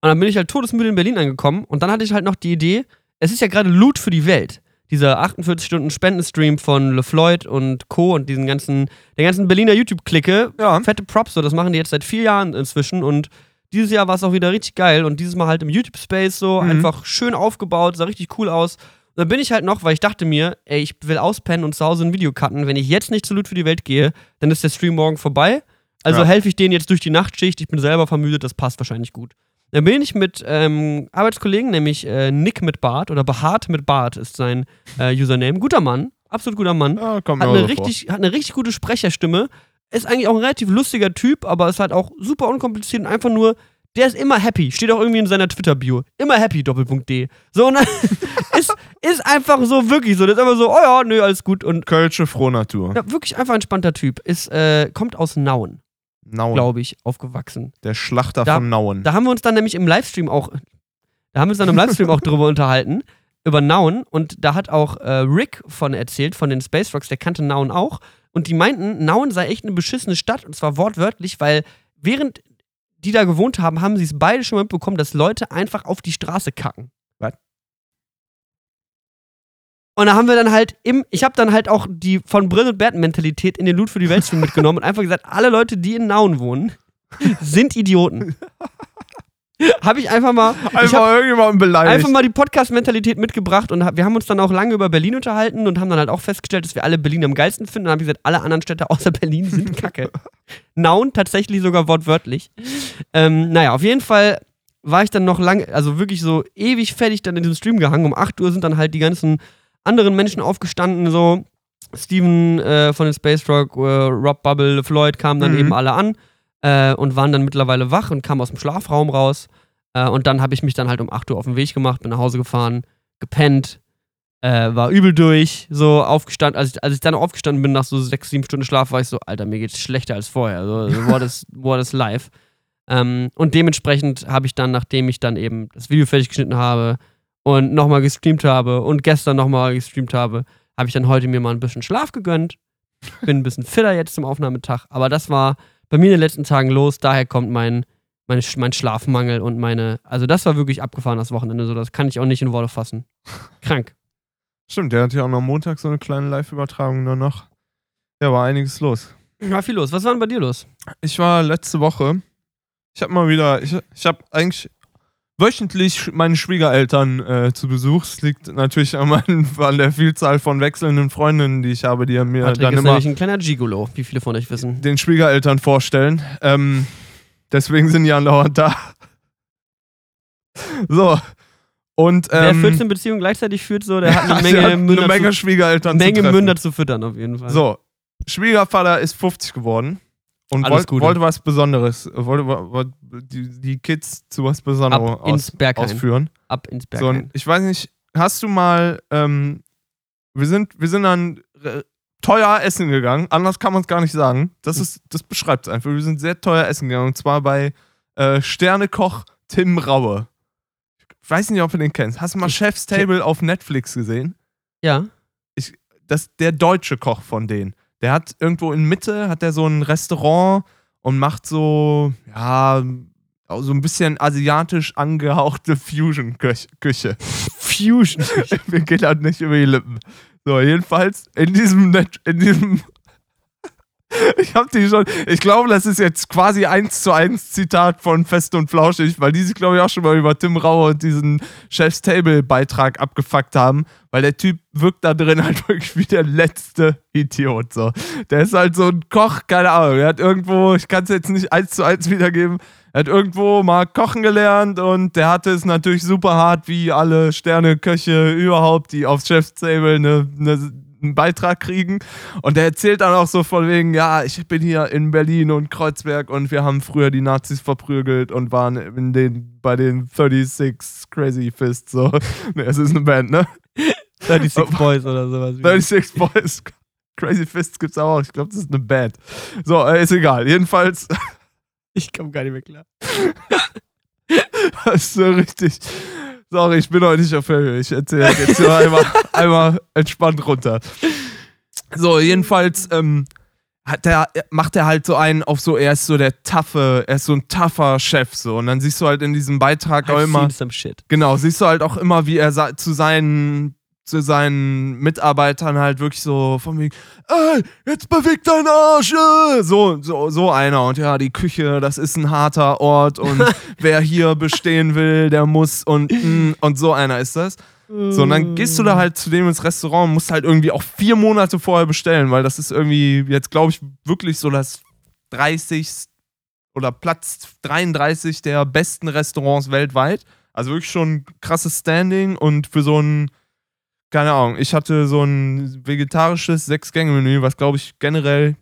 Und dann bin ich halt todesmüde in Berlin angekommen und dann hatte ich halt noch die Idee, es ist ja gerade Loot für die Welt. Dieser 48 Stunden Spendenstream von LeFloid und Co. und diesen ganzen, der ganzen Berliner YouTube-Clique, Ja. fette Props, so, das machen die jetzt seit vier Jahren inzwischen und dieses Jahr war es auch wieder richtig geil und dieses Mal halt im YouTube-Space so, Mhm. einfach schön aufgebaut, sah richtig cool aus. Und dann bin ich halt noch, weil ich dachte mir, ey, ich will auspennen und zu Hause ein Video cutten. Wenn ich jetzt nicht zu Loot für die Welt gehe, dann ist der Stream morgen vorbei. Also Ja. helfe ich denen jetzt durch die Nachtschicht. Ich bin selber vermüdet, das passt wahrscheinlich gut. Dann bin ich mit ähm, Arbeitskollegen, nämlich äh, Nick mit Bart oder Behaart mit Bart ist sein äh, Username. Guter Mann, absolut guter Mann. Ja, kommt Hat eine, vor. richtig, hat eine richtig gute Sprecherstimme. Ist eigentlich auch ein relativ lustiger Typ, aber ist halt auch super unkompliziert und einfach nur, der ist immer happy. Steht auch irgendwie in seiner Twitter-Bio. Immer happy, Doppelpunkt D. So, und *laughs* ist, ist einfach so wirklich so. Der ist einfach so, oh ja, nö, alles gut. Und Kölsche Frohnatur. ja, wirklich einfach ein entspannter Typ. Ist, äh, kommt aus Nauen. Glaube ich, aufgewachsen. Der Schlachter Da- von Nauen. Da haben wir uns dann nämlich im Livestream auch, da haben wir uns dann im Livestream auch drüber *laughs* unterhalten, über Nauen. Und da hat auch äh, Rick von erzählt, von den Space Rocks, der kannte Nauen auch. Und die meinten, Nauen sei echt eine beschissene Stadt. Und zwar wortwörtlich, weil während die da gewohnt haben, haben sie es beide schon mal mitbekommen, dass Leute einfach auf die Straße kacken. Was? Und da haben wir dann halt im, ich habe dann halt auch die von Brill und Bert Mentalität in den Loot für die Welt mitgenommen und einfach gesagt, alle Leute, die in Nauen wohnen, sind Idioten. habe ich einfach mal, ich Einfach hab irgendjemanden beleidigt. einfach mal die Podcast-Mentalität mitgebracht und hab, wir haben uns dann auch lange über Berlin unterhalten und haben dann halt auch festgestellt, dass wir alle Berlin am geilsten finden. Und dann habe ich gesagt, alle anderen Städte außer Berlin sind kacke. *laughs* Nauen tatsächlich sogar wortwörtlich. Ähm, naja, auf jeden Fall war ich dann noch lange, also wirklich so ewig fertig dann in diesem Stream gehangen. Um 8 Uhr sind dann halt die ganzen anderen Menschen aufgestanden, so Steven äh, von den Space Rock, äh, Rob Bubble, Floyd kamen dann Mhm. eben alle an äh, und waren dann mittlerweile wach und kamen aus dem Schlafraum raus. Äh, und dann habe ich mich dann halt um 8 Uhr auf den Weg gemacht, bin nach Hause gefahren, gepennt, äh, war übel durch, so aufgestanden. Als ich, als ich dann aufgestanden bin nach so 6, 7 Stunden Schlaf, war ich so, Alter, mir geht's schlechter als vorher. So, so what, is, *laughs* what is life? Ähm, und dementsprechend habe ich dann, nachdem ich dann eben das Video fertig geschnitten habe und nochmal gestreamt habe und gestern nochmal gestreamt habe, habe ich dann heute mir mal ein bisschen Schlaf gegönnt. Bin ein bisschen fitter jetzt zum Aufnahmetag. Aber das war bei mir in den letzten Tagen los. Daher kommt mein, mein, mein Schlafmangel und meine. Also, das war wirklich abgefahren das Wochenende. So, das kann ich auch nicht in Worte fassen. Krank. *laughs* Stimmt, der hat ja auch noch Montag so eine kleine Live-Übertragung nur noch. Ja, war einiges los. War viel los. Was war denn bei dir los? Ich war letzte Woche, ich habe mal wieder, ich, ich habe eigentlich wöchentlich meine Schwiegereltern äh, zu Besuch. Es liegt natürlich an, meinen, an der Vielzahl von wechselnden Freundinnen, die ich habe, die mir Patrick dann ist immer ein kleiner Gigolo, wie viele von euch wissen. den Schwiegereltern vorstellen. Ähm, deswegen sind die andauernd da. So. Und Wer ähm, 14 Beziehungen gleichzeitig führt, so, der hat eine *laughs* Menge, hat Münder, eine Menge zu, Schwiegereltern Menge zu treffen. Münder zu füttern, auf jeden Fall. So, Schwiegervater ist 50 geworden und Alles wollt, wollte was Besonderes, wollte, wollte die, die Kids zu was Besonderem Ab aus, ausführen. Ab ins Berg. So, ich weiß nicht, hast du mal, ähm, wir sind, wir sind dann teuer essen gegangen, anders kann man es gar nicht sagen. Das ist, das beschreibt es einfach. Wir sind sehr teuer essen gegangen und zwar bei äh, Sternekoch Tim Raue. Ich weiß nicht, ob du den kennst. Hast du mal Ich- Chef's Table auf Netflix gesehen? ja. das, der deutsche Koch von denen. Der hat irgendwo in Mitte, hat er so ein Restaurant und macht so, ja, so ein bisschen asiatisch angehauchte Fusion-Küche. Fusion. Mir geht halt nicht über die Lippen. So, jedenfalls in diesem, Net in diesem *laughs* ich hab die schon, ich glaube, das ist jetzt quasi eins zu eins Zitat von Fest und Flauschig, weil die sich, glaube ich, auch schon mal über Tim Rauer und diesen Chef's Table Beitrag abgefuckt haben, weil der Typ wirkt da drin halt *laughs* wirklich wie der letzte Idiot, so. Der ist halt so ein Koch, keine Ahnung, er hat irgendwo, ich kann es jetzt nicht eins zu eins wiedergeben, er hat irgendwo mal kochen gelernt und der hatte es natürlich super hart, wie alle Sterneköche überhaupt, die aufs Chef's Table eine, eine einen Beitrag kriegen. Und er erzählt dann auch so von wegen, ja, ich bin hier in Berlin und Kreuzberg und wir haben früher die Nazis verprügelt und waren in den, bei den 36 Crazy Fists. So. *laughs* ne, es ist eine Band, ne? 36 *laughs* Boys oder sowas. 36 Boys. *laughs* Crazy Fists gibt's auch. Ich glaube, das ist eine Band. So, äh, ist egal. Jedenfalls. Ich komme gar nicht mehr klar. das ist so richtig. Sorry, ich bin heute nicht auf Höhe. Ich erzähle jetzt nur einmal, *laughs* einmal entspannt runter. So, jedenfalls ähm, hat der, macht er halt so einen auf so, er ist so der taffe, er ist so ein tougher Chef so. Und dann siehst du halt in diesem Beitrag auch I've immer. some shit. Genau, siehst du halt auch immer, wie er zu seinen zu seinen Mitarbeitern halt wirklich so von wegen, ey, jetzt beweg deinen Arsch, äh! so, so, so einer. Und ja, die Küche, das ist ein harter Ort und *laughs* wer hier bestehen will, der muss und, mm, und so einer ist das. So, und dann gehst du da halt zu dem ins Restaurant und musst halt irgendwie auch vier Monate vorher bestellen, weil das ist irgendwie jetzt, glaube ich, wirklich so das 30 oder Platz 33 der besten Restaurants weltweit. Also wirklich schon krasses Standing und für so ein, keine Ahnung, ich hatte so ein vegetarisches Sechs-Gänge-Menü, was glaube ich generell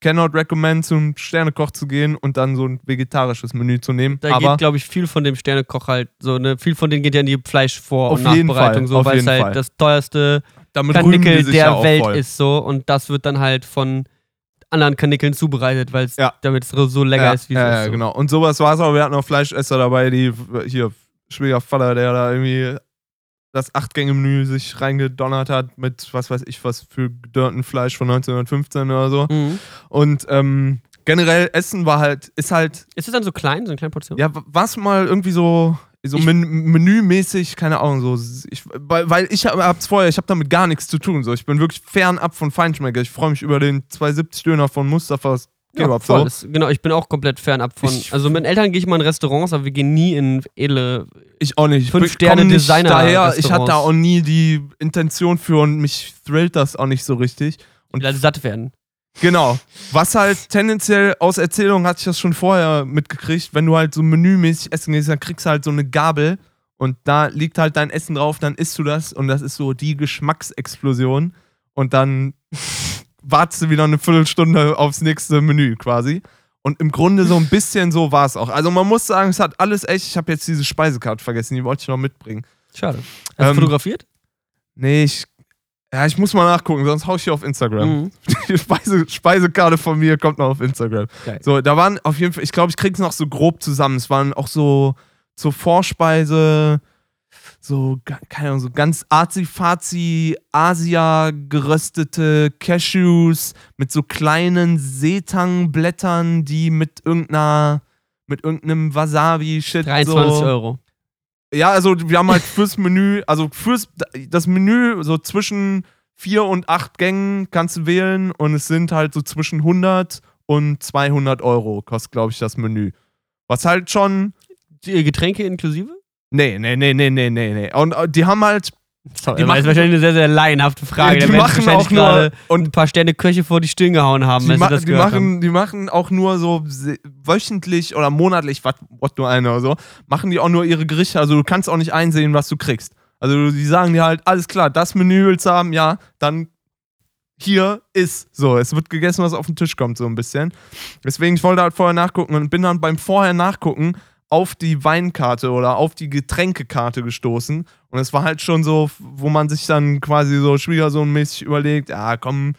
cannot recommend zum Sternekoch zu gehen und dann so ein vegetarisches Menü zu nehmen. Da Aber geht, glaube ich, viel von dem Sternekoch halt so, ne, viel von denen geht ja in die Fleischvor- und Nachbereitung, Fall, so, weil es halt Fall. das teuerste damit ja der auch Welt voll. ist so und das wird dann halt von anderen Kanickeln zubereitet, weil es Ja. damit es so lecker ja, ist, wie es ja, ist. ja, so. genau. Und sowas war es auch. Wir hatten auch Fleischesser dabei, die hier Schwiegervater, der da irgendwie das Acht-Gänge-Menü sich reingedonnert hat mit was weiß ich was für gedörrten Fleisch von 1915 oder so. Mhm. Und ähm, generell Essen war halt, ist halt, Ist es dann so klein, so eine kleine Portion? ja, was mal irgendwie so, so Ich- men menümäßig, keine Ahnung, so, ich, weil, weil ich hab- hab's vorher, ich habe damit gar nichts zu tun, so, ich bin wirklich fernab von Feinschmecker, ich freue mich über den 270 Döner von Mustafas Ja, Kebab, voll. so. Genau, ich bin auch komplett fernab von. Ich- also mit meinen Eltern gehe ich mal in Restaurants, aber wir gehen nie in edle. Ich auch nicht. Ich Fünf Sterne Designer daher. Ich hatte da auch nie die Intention für und mich thrillt das auch nicht so richtig. Und Leute satt werden. Genau. Was halt tendenziell aus Erzählung hatte ich das schon vorher mitgekriegt, wenn du halt so menümäßig essen gehst, dann kriegst du halt so eine Gabel und da liegt halt dein Essen drauf, dann isst du das und das ist so die Geschmacksexplosion und dann wartest du wieder eine Viertelstunde aufs nächste Menü quasi. Und im Grunde so ein bisschen so war es auch. Also man muss sagen, es hat alles echt. Ich habe jetzt diese Speisekarte vergessen, die wollte ich noch mitbringen. Schade. Hast du Ähm, fotografiert? Nee, ich. Ja, ich muss mal nachgucken, sonst hau ich hier auf Instagram. Mhm. *laughs* Die Speise, Speisekarte von mir kommt noch auf Instagram. Geil. So, da waren auf jeden Fall, ich glaube, ich krieg's noch so grob zusammen. Es waren auch so zur Vorspeise, so, keine Ahnung, so ganz arzi-fazi, Asia geröstete Cashews mit so kleinen Seetangblättern, die mit irgendeiner, mit irgendeinem Wasabi-Shit 23 so. Euro. Ja, also wir haben halt fürs Menü, also fürs das Menü so zwischen vier und acht Gängen kannst du wählen und es sind halt so zwischen 100 und 200 Euro kostet, glaube ich, das Menü. Was halt schon, Die Getränke inklusive? Nee, nee, nee, nee, nee, nee, nee. Und äh, die haben halt, Sorry, Die das machen- ist wahrscheinlich eine sehr, sehr laienhafte Frage. die Mensch machen auch nur, und ein paar Sterne Köche vor die Stirn gehauen haben, die, ma die, machen, die machen auch nur so wöchentlich oder monatlich, was what nur eine oder so, machen die auch nur ihre Gerichte. Also du kannst auch nicht einsehen, was du kriegst. Also die sagen dir halt, alles klar, das Menü willst du haben, ja, dann hier ist so. Es wird gegessen, was auf den Tisch kommt, so ein bisschen. Deswegen, ich wollte halt vorher nachgucken und bin dann beim vorher nachgucken auf die Weinkarte oder auf die Getränkekarte gestoßen. Und es war halt schon so, wo man sich dann quasi so schwiegersohnmäßig überlegt, ja, komm,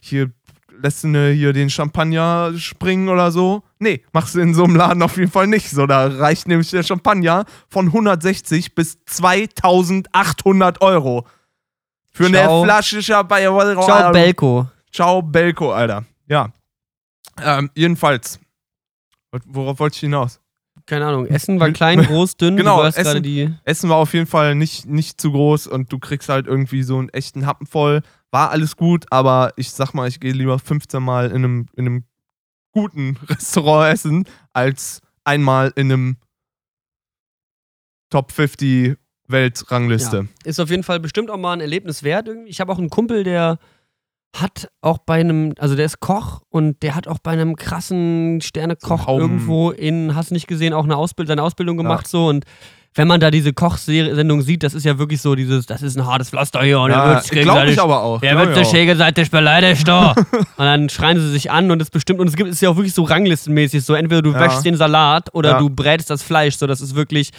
hier lässt du ne, hier den Champagner springen oder so. Nee, machst du in so einem Laden auf jeden Fall nicht. So, da reicht nämlich der Champagner von 160 bis 2800 Euro. Für Ciao. eine Flasche Champagner. Ciao, Belko. Ciao, Belko, Alter. Ja. Ähm, jedenfalls. Worauf wollte ich hinaus? Keine Ahnung. Essen war klein, *laughs* groß, dünn. Genau, Essen- die. Essen war auf jeden Fall nicht, nicht zu groß und du kriegst halt irgendwie so einen echten Happen voll. War alles gut, aber ich sag mal, ich gehe lieber 15 Mal in einem, in einem guten *laughs* Restaurant essen, als einmal in einem Top 50 Weltrangliste. Ist auf jeden Fall bestimmt auch mal ein Erlebnis wert. Ich habe auch einen Kumpel, der hat auch bei einem, also der ist Koch und der hat auch bei einem krassen Sternekoch Hauben- irgendwo in, hast du nicht gesehen, auch eine Ausbildung, seine Ausbildung gemacht so und wenn man da diese Kochsendung sieht, das ist ja wirklich so dieses, das ist ein hartes Pflaster hier und er Ja, wird's glaube ich aber auch. Glaub wird der gegenseitig beleidigt da? und dann schreien sie sich an und es bestimmt, und es gibt, es ja auch wirklich so ranglistenmäßig, so entweder du Ja. wäschst den Salat oder Ja. du brätst das Fleisch, so das ist wirklich,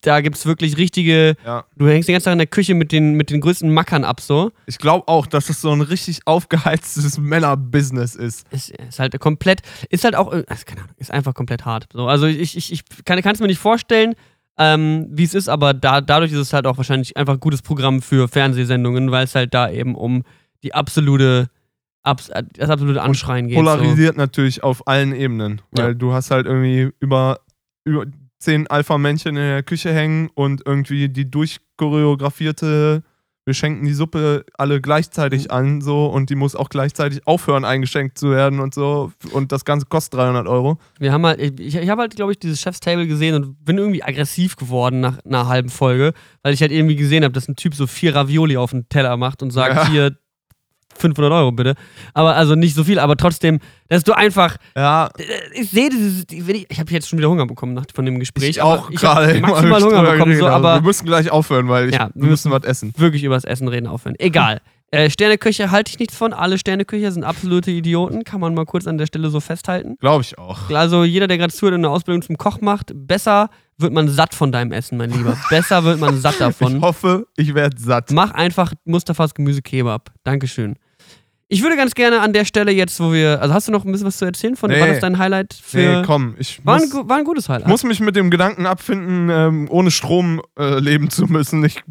da gibt es wirklich richtige, Ja. du hängst den ganzen Tag in der Küche mit den, mit den größten Mackern ab, so. Ich glaube auch, dass es so ein richtig aufgeheiztes *laughs* Männerbusiness ist. Ist, ist halt komplett, ist halt auch, äh, keine Ahnung, ist einfach komplett hart. So, also ich, ich, ich kann es mir nicht vorstellen, ähm, wie es ist, aber da, dadurch ist es halt auch wahrscheinlich einfach ein gutes Programm für Fernsehsendungen, weil es halt da eben um die absolute, abs, äh, das absolute Anschreien geht. So. Polarisiert natürlich auf allen Ebenen. Weil Ja. du hast halt irgendwie über, über zehn Alpha-Männchen in der Küche hängen und irgendwie die durchchoreografierte, wir schenken die Suppe alle Mhm. gleichzeitig an, so und die muss auch gleichzeitig aufhören, eingeschenkt zu werden und so. Und das Ganze kostet 300 Euro. Wir haben halt, ich, ich habe halt, glaube ich, dieses Chef's Table gesehen und bin irgendwie aggressiv geworden nach einer halben Folge, weil ich halt irgendwie gesehen habe, dass ein Typ so vier Ravioli auf den Teller macht und sagt, Ja. hier 500 Euro bitte. Aber also nicht so viel, aber trotzdem, dass du einfach, Ja, ich sehe dieses, ich, ich habe jetzt schon wieder Hunger bekommen nach, von dem Gespräch. ich auch ich gerade. maximal Hunger bekommen, so, aber wir müssen gleich aufhören, weil ich, Ja, wir müssen was essen. wirklich übers Essen reden aufhören. Egal. Äh, Sterneköche halte ich nichts von. Alle Sterneköche sind absolute Idioten. Kann man mal kurz an der Stelle so festhalten. Glaube ich auch. Also jeder, der gerade zuhört und eine Ausbildung zum Koch macht, besser wird man satt von deinem Essen, mein Lieber. *laughs* Besser wird man satt Ich davon. hoffe, ich werde satt. Mach einfach Mustafas Gemüsekebab. Dankeschön. Ich würde ganz gerne an der Stelle jetzt, wo wir, also hast du noch ein bisschen was zu erzählen von, Nee. war das dein Highlight für, Nee, komm, ich war, ein, muss, war ein gutes Highlight. muss mich mit dem Gedanken abfinden, ähm, ohne Strom äh, leben zu müssen. Ich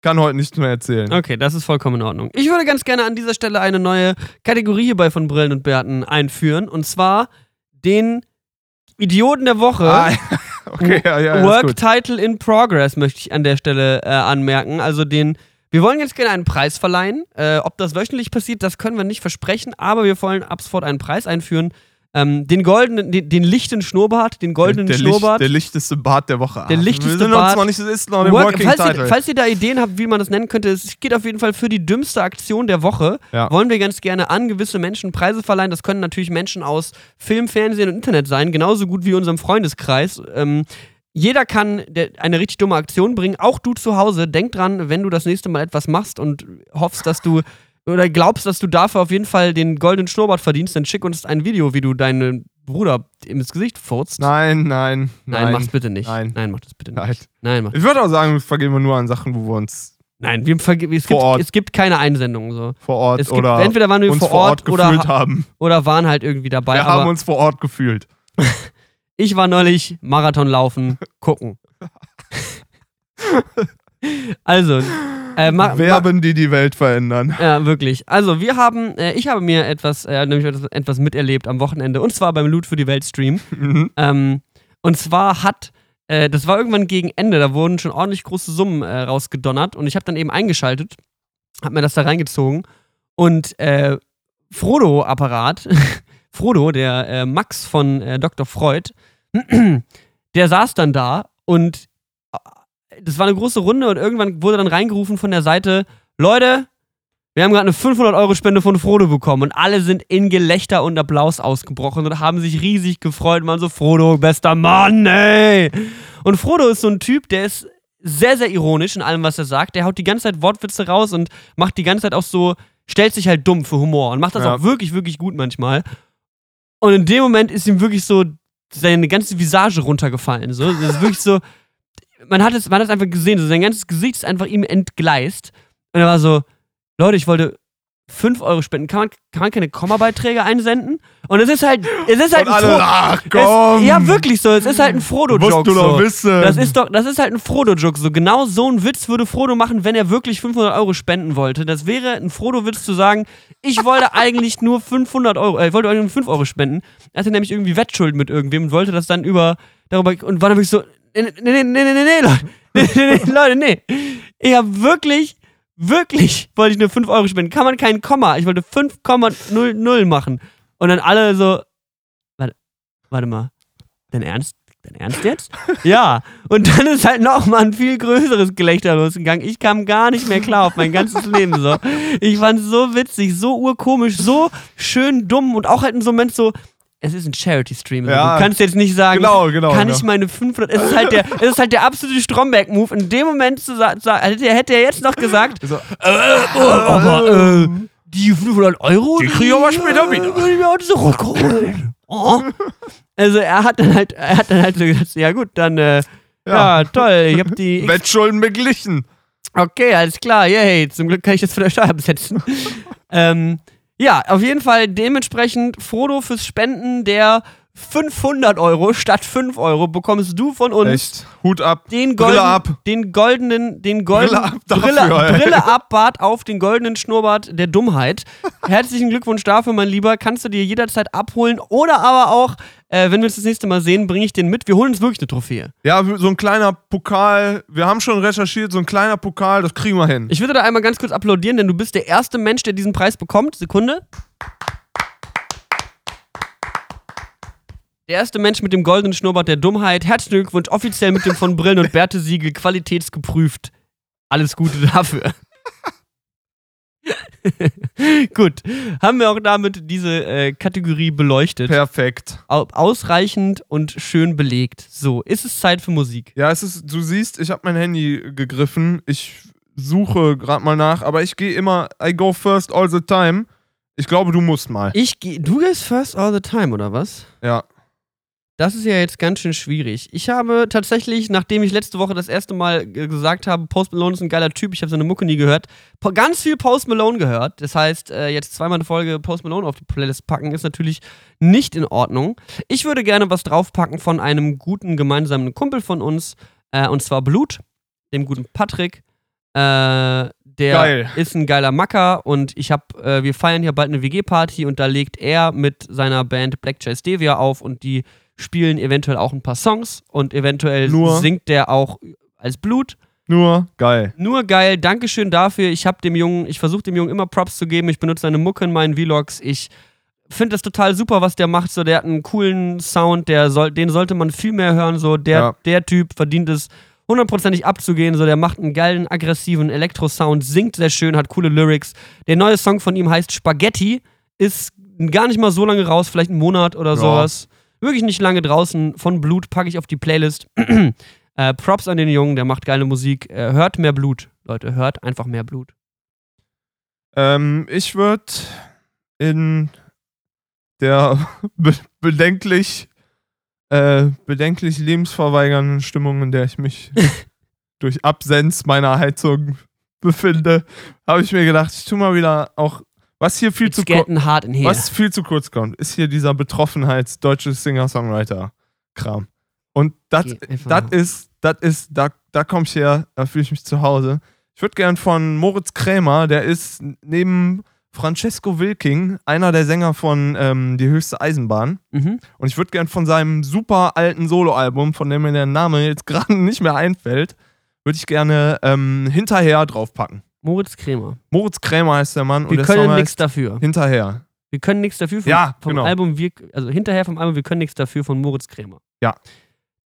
kann heute nichts mehr erzählen. Okay, das ist vollkommen in Ordnung. Ich würde ganz gerne an dieser Stelle eine neue Kategorie hier bei von Brillen und Bärten einführen und zwar den Idioten der Woche. Ah, *laughs* okay, ja, ja, Work. Title in Progress möchte ich an der Stelle äh, anmerken. Also den, wir wollen jetzt gerne einen Preis verleihen. Äh, ob das wöchentlich passiert, das können wir nicht versprechen, aber wir wollen ab sofort einen Preis einführen. Ähm, den goldenen, den, den lichten Schnurrbart, den goldenen der, Schnurrbart. Licht, der lichteste Bart der Woche. Der Ah, lichteste wir sind Bart. noch nicht, ist noch der Work, Working falls, Title. ihr, falls ihr da Ideen habt, wie man das nennen könnte, es geht auf jeden Fall für die dümmste Aktion der Woche. Ja. Wollen wir ganz gerne an gewisse Menschen Preise verleihen. Das können natürlich Menschen aus Film, Fernsehen und Internet sein, genauso gut wie unserem Freundeskreis. Ähm, jeder kann eine richtig dumme Aktion bringen, auch du zu Hause. Denk dran, wenn du das nächste Mal etwas machst und hoffst, dass du oder glaubst, dass du dafür auf jeden Fall den goldenen Schnurrbart verdienst, dann schick uns ein Video, wie du deinen Bruder ins Gesicht furzt. nein, nein, Nein, nein. mach's bitte nicht. Nein. Nein, mach das bitte nicht. Nein. Nein, mach Ich würde auch sagen, das vergeben wir nur an Sachen, wo wir uns Nein, wir verge- es, Vor gibt, Ort. es gibt keine Einsendungen so. vor Ort gibt, oder entweder waren wir uns vor vor Ort, Ort oder, gefühlt haben. oder waren halt irgendwie dabei. Wir haben uns vor Ort gefühlt. *laughs* ich war neulich Marathon laufen, gucken. *laughs* also, äh, Werben, die die Welt verändern. ja, wirklich. Also, wir haben, äh, ich habe mir etwas, äh, nämlich etwas, etwas miterlebt am Wochenende und zwar beim Loot für die Welt Stream. Mhm. Ähm, und zwar hat, äh, das war irgendwann gegen Ende, da wurden schon ordentlich große Summen äh, rausgedonnert und ich habe dann eben eingeschaltet, habe mir das da reingezogen und äh, Frodo-Apparat, Frodo, der äh, Max von äh, Dr. Freud, *clears throat* der saß dann da und äh, das war eine große Runde und irgendwann wurde dann reingerufen von der Seite, Leute, wir haben gerade eine 500-Euro-Spende von Frodo bekommen und alle sind in Gelächter und Applaus ausgebrochen und haben sich riesig gefreut und waren so, Frodo, bester Mann, ey! Und Frodo ist so ein Typ, der ist sehr, sehr ironisch in allem, was er sagt. Der haut die ganze Zeit Wortwitze raus und macht die ganze Zeit auch so, stellt sich halt dumm für Humor und macht das Ja. auch wirklich, wirklich gut manchmal. Und in dem Moment ist ihm wirklich so seine ganze Visage runtergefallen. So. Das ist wirklich so, man hat es, man hat es einfach gesehen, so sein ganzes Gesicht ist einfach ihm entgleist. Und er war so, Leute, ich wollte 5 Euro spenden. Kann man, kann man keine Kommabeiträge einsenden? Und es ist halt, es ist halt Und ein alle, Fro- ach komm. es, Ja, wirklich so. Es ist halt ein Musst Frodo-Joke. du doch so. wissen. Das ist doch, das ist halt ein Frodo-Joke. So genau so einen Witz würde Frodo machen, wenn er wirklich 500 Euro spenden wollte. Das wäre ein Frodo-Witz zu sagen, ich wollte *laughs* eigentlich nur 500 Euro, äh, ich wollte eigentlich nur 5 Euro spenden. Er hatte nämlich irgendwie Wettschulden mit irgendwem und wollte das dann über, darüber, und war dann wirklich so, nee, nee, nee, nee, nee, nee, nee, Leute, *laughs* nee, nee, nee, Leute, nee. Ich hab wirklich, wirklich wollte ich nur 5 Euro spenden. Kann man kein Komma. Ich wollte 5,00 machen. Und dann alle so, warte, warte mal, dein Ernst? Dein Ernst jetzt? *laughs* ja. Und dann ist halt nochmal ein viel größeres Gelächter losgegangen. Ich kam gar nicht mehr klar auf mein ganzes Leben so. Ich fand es so witzig, so urkomisch, so schön dumm und auch halt in so einem Moment so, es ist ein Charity-Stream. Ja. Du kannst jetzt nicht sagen, Genau, genau, kann genau. ich meine 500, es ist halt der, es ist halt der absolute Stromberg-Move. In dem Moment zu sagen, hätte, er- jetzt noch gesagt, So, äh, oh, aber, äh, die 500 Euro, Die krieg ich aber später wieder. würde ich mir heute zurückholen. Oh. Also er hat dann halt, er hat dann halt so gesagt, ja gut, dann, äh, ja. toll, ich hab die, Wettschulden beglichen. okay, alles klar, yay, zum Glück kann ich das von der Steuer besetzen. *laughs* ähm, ja, auf jeden Fall dementsprechend Frodo fürs Spenden der 500 Euro statt 5 Euro bekommst du von uns Echt. Hut ab. den, Brille golden, ab. den goldenen, den goldenen, Brille ab dafür, Brille. Brille ab, Bart auf, den goldenen Schnurrbart der Dummheit. Herzlichen Glückwunsch dafür, mein Lieber. Kannst du dir jederzeit abholen oder aber auch, äh, wenn wir uns das nächste Mal sehen, bringe ich den mit. Wir holen uns wirklich eine Trophäe. Ja, so ein kleiner Pokal. Wir haben schon recherchiert, so ein kleiner Pokal, das kriegen wir hin. Ich würde da einmal ganz kurz applaudieren, denn du bist der erste Mensch, der diesen Preis bekommt. Sekunde. Der erste Mensch mit dem goldenen Schnurrbart der Dummheit. Herzlichen Glückwunsch, offiziell mit dem von Brillen und Bärte Siegel, qualitätsgeprüft. Alles Gute dafür. *laughs* Gut, haben wir auch damit diese äh, Kategorie beleuchtet. Perfekt. Au ausreichend und schön belegt. So, ist es Zeit für Musik? Ja, es ist, du siehst, ich habe mein Handy gegriffen. Ich suche gerade mal nach, aber ich gehe immer, I go first all the time. Ich glaube, du musst mal. Ich geh, du gehst first all the time, oder was? Ja. Das ist ja jetzt ganz schön schwierig. Ich habe tatsächlich, nachdem ich letzte Woche das erste Mal gesagt habe, Post Malone ist ein geiler Typ, ich habe seine Mucke nie gehört, ganz viel Post Malone gehört. Das heißt, äh, jetzt zweimal eine Folge Post Malone auf die Playlist packen, ist natürlich nicht in Ordnung. Ich würde gerne was draufpacken von einem guten gemeinsamen Kumpel von uns, äh, und zwar Blut, dem guten Patrick. Äh, der Geil. ist ein geiler Macker und ich habe, äh, wir feiern hier bald eine WG-Party und da legt er mit seiner Band Black Jazz Stevia auf und die spielen eventuell auch ein paar Songs und eventuell Nur? singt der auch als Blut. Nur geil. Nur geil, Dankeschön dafür. Ich habe dem Jungen, ich versuche dem Jungen immer Props zu geben. Ich benutze seine Mucke in meinen Vlogs. Ich finde das total super, was der macht. So, der hat einen coolen Sound, der soll, den sollte man viel mehr hören. So, der, Ja. der Typ verdient es hundertprozentig abzugehen. So, der macht einen geilen, aggressiven Elektro-Sound, singt sehr schön, hat coole Lyrics. Der neue Song von ihm heißt Spaghetti, ist gar nicht mal so lange raus, vielleicht einen Monat oder Ja. sowas. Wirklich nicht lange draußen. Von Blut packe ich auf die Playlist. *clears throat* äh, Props an den Jungen, der macht geile Musik. Äh, hört mehr Blut, Leute. Hört einfach mehr Blut. Ähm, ich würde in der *laughs* be bedenklich, äh, bedenklich lebensverweigernden Stimmung, in der ich mich *laughs* durch Absenz meiner Heizung befinde, habe ich mir gedacht, ich tue mal wieder auch, was hier viel It's zu kurz, was viel zu kurz kommt, ist hier dieser Betroffenheits deutsche Singer-Songwriter-Kram. Und das das ist, das ist, da, da komme ich her, da fühle ich mich zu Hause. Ich würde gern von Moritz Krämer, der ist neben Francesco Wilking einer der Sänger von ähm, Die höchste Eisenbahn. Mhm. Und ich würde gern von seinem super alten Soloalbum, von dem mir der Name jetzt *laughs* gerade nicht mehr einfällt, würde ich gerne ähm, hinterher draufpacken. Moritz Krämer. Moritz Krämer heißt der Mann und Wir der können nichts dafür. Hinterher. Wir können nichts dafür vom, Ja, vom genau. Album, wir, also hinterher vom Album, wir können nichts dafür von Moritz Krämer. Ja.